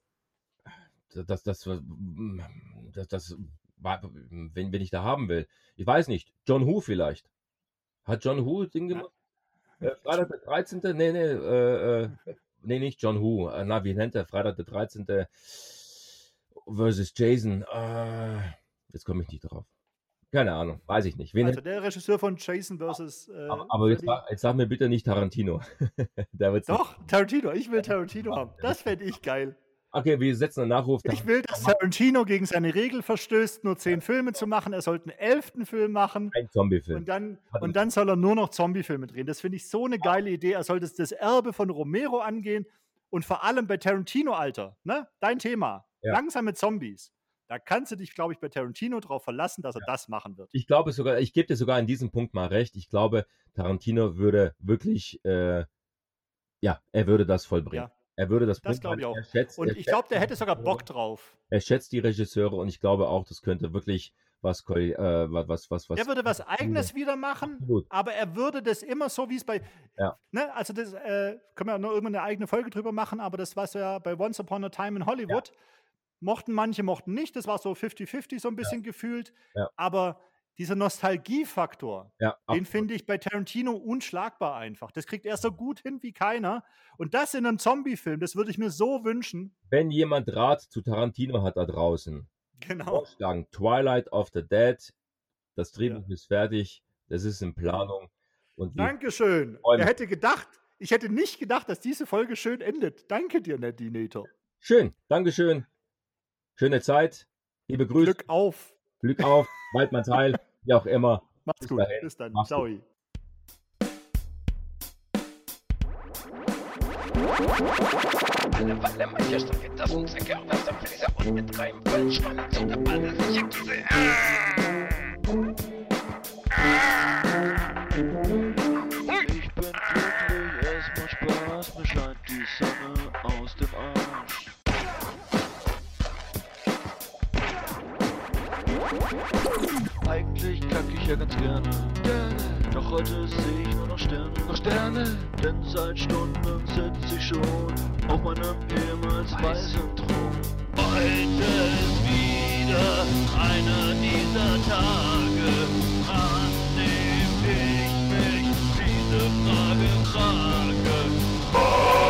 das, das, das, das, das wenn, wenn ich da haben will. Ich weiß nicht, John Who vielleicht. Hat John Who Ding gemacht? Äh, Freitag der 13. Nee, nee, äh, äh, nee, nicht John Who. Äh, Na, wie nennt er? Freitag der 13. versus Jason. Äh, jetzt komme ich nicht drauf. Keine Ahnung, weiß ich nicht. Wen Also der Regisseur von Jason vs. Äh, aber aber jetzt, jetzt sag mir bitte nicht Tarantino. Wird's nicht. Doch, Tarantino. Ich will Tarantino haben. Das fände ich geil. Okay, wir setzen einen Nachruf. Ich will, dass Tarantino gegen seine Regel verstößt, nur zehn Filme zu machen. Er sollte einen elften Film machen. Ein Zombie-Film. Und dann, und dann soll er nur noch Zombie-Filme drehen. Das finde ich so eine geile Idee. Er sollte das Erbe von Romero angehen und vor allem bei Tarantino, Alter, ne? Dein Thema. Ja. Langsame Zombies. Da kannst du dich, glaube ich, bei Tarantino drauf verlassen, dass er das machen wird. Ich glaube sogar, ich gebe dir sogar in diesem Punkt mal recht. Ich glaube, Tarantino würde wirklich, äh, ja, er würde das vollbringen. Ja. Er würde das, Das glaube ich auch. Schätzt, Und ich glaube, der hätte sogar. Bock drauf. Er schätzt die Regisseure und ich glaube auch, das könnte wirklich was, äh, was, was, was. Er würde was Eigenes wieder machen, Absolut. aber er würde das immer so, wie es bei. Ja. Ne, also, das äh, können wir ja noch irgendwann eine eigene Folge drüber machen, aber das war so ja bei Once Upon a Time in Hollywood. Mochten manche, mochten nicht. Das war so 50-50 so ein bisschen gefühlt. Ja. Aber dieser Nostalgiefaktor, Ja, den finde ich bei Tarantino unschlagbar einfach. Das kriegt er so gut hin wie keiner. Und das in einem Zombie-Film, das würde ich mir so wünschen. Wenn jemand Rat zu Tarantino hat da draußen, Genau. vorschlagen, Twilight of the Dead, das Drehbuch ist fertig, das ist in Planung. Und Dankeschön. Er hätte gedacht, ich hätte nicht gedacht, dass diese Folge schön endet. Danke dir, Nadinator. Schön, Dankeschön. Schöne Zeit. Liebe Grüße, Glück, Glück auf. auf, bald mein Teil, wie auch immer. Macht's Bis gut. dahin. Bis dann. Mach's Ciao. gut. Alle Walle, Manchester, das und Säcke, das der Fräser und mit rein vollen Schwamm zu der Balle, sicher Käse. Ich bin glücklich, es macht Spaß, mir scheint die Sonne aus dem Arsch. Eigentlich kack ich ja ganz gerne, doch heute sehe ich nur noch Sterne, noch Sterne. Denn seit Stunden sitze ich schon auf meinem ehemals weißen Thron. Heute ist wieder einer dieser Tage, an dem ich mich diese Frage frage. Warum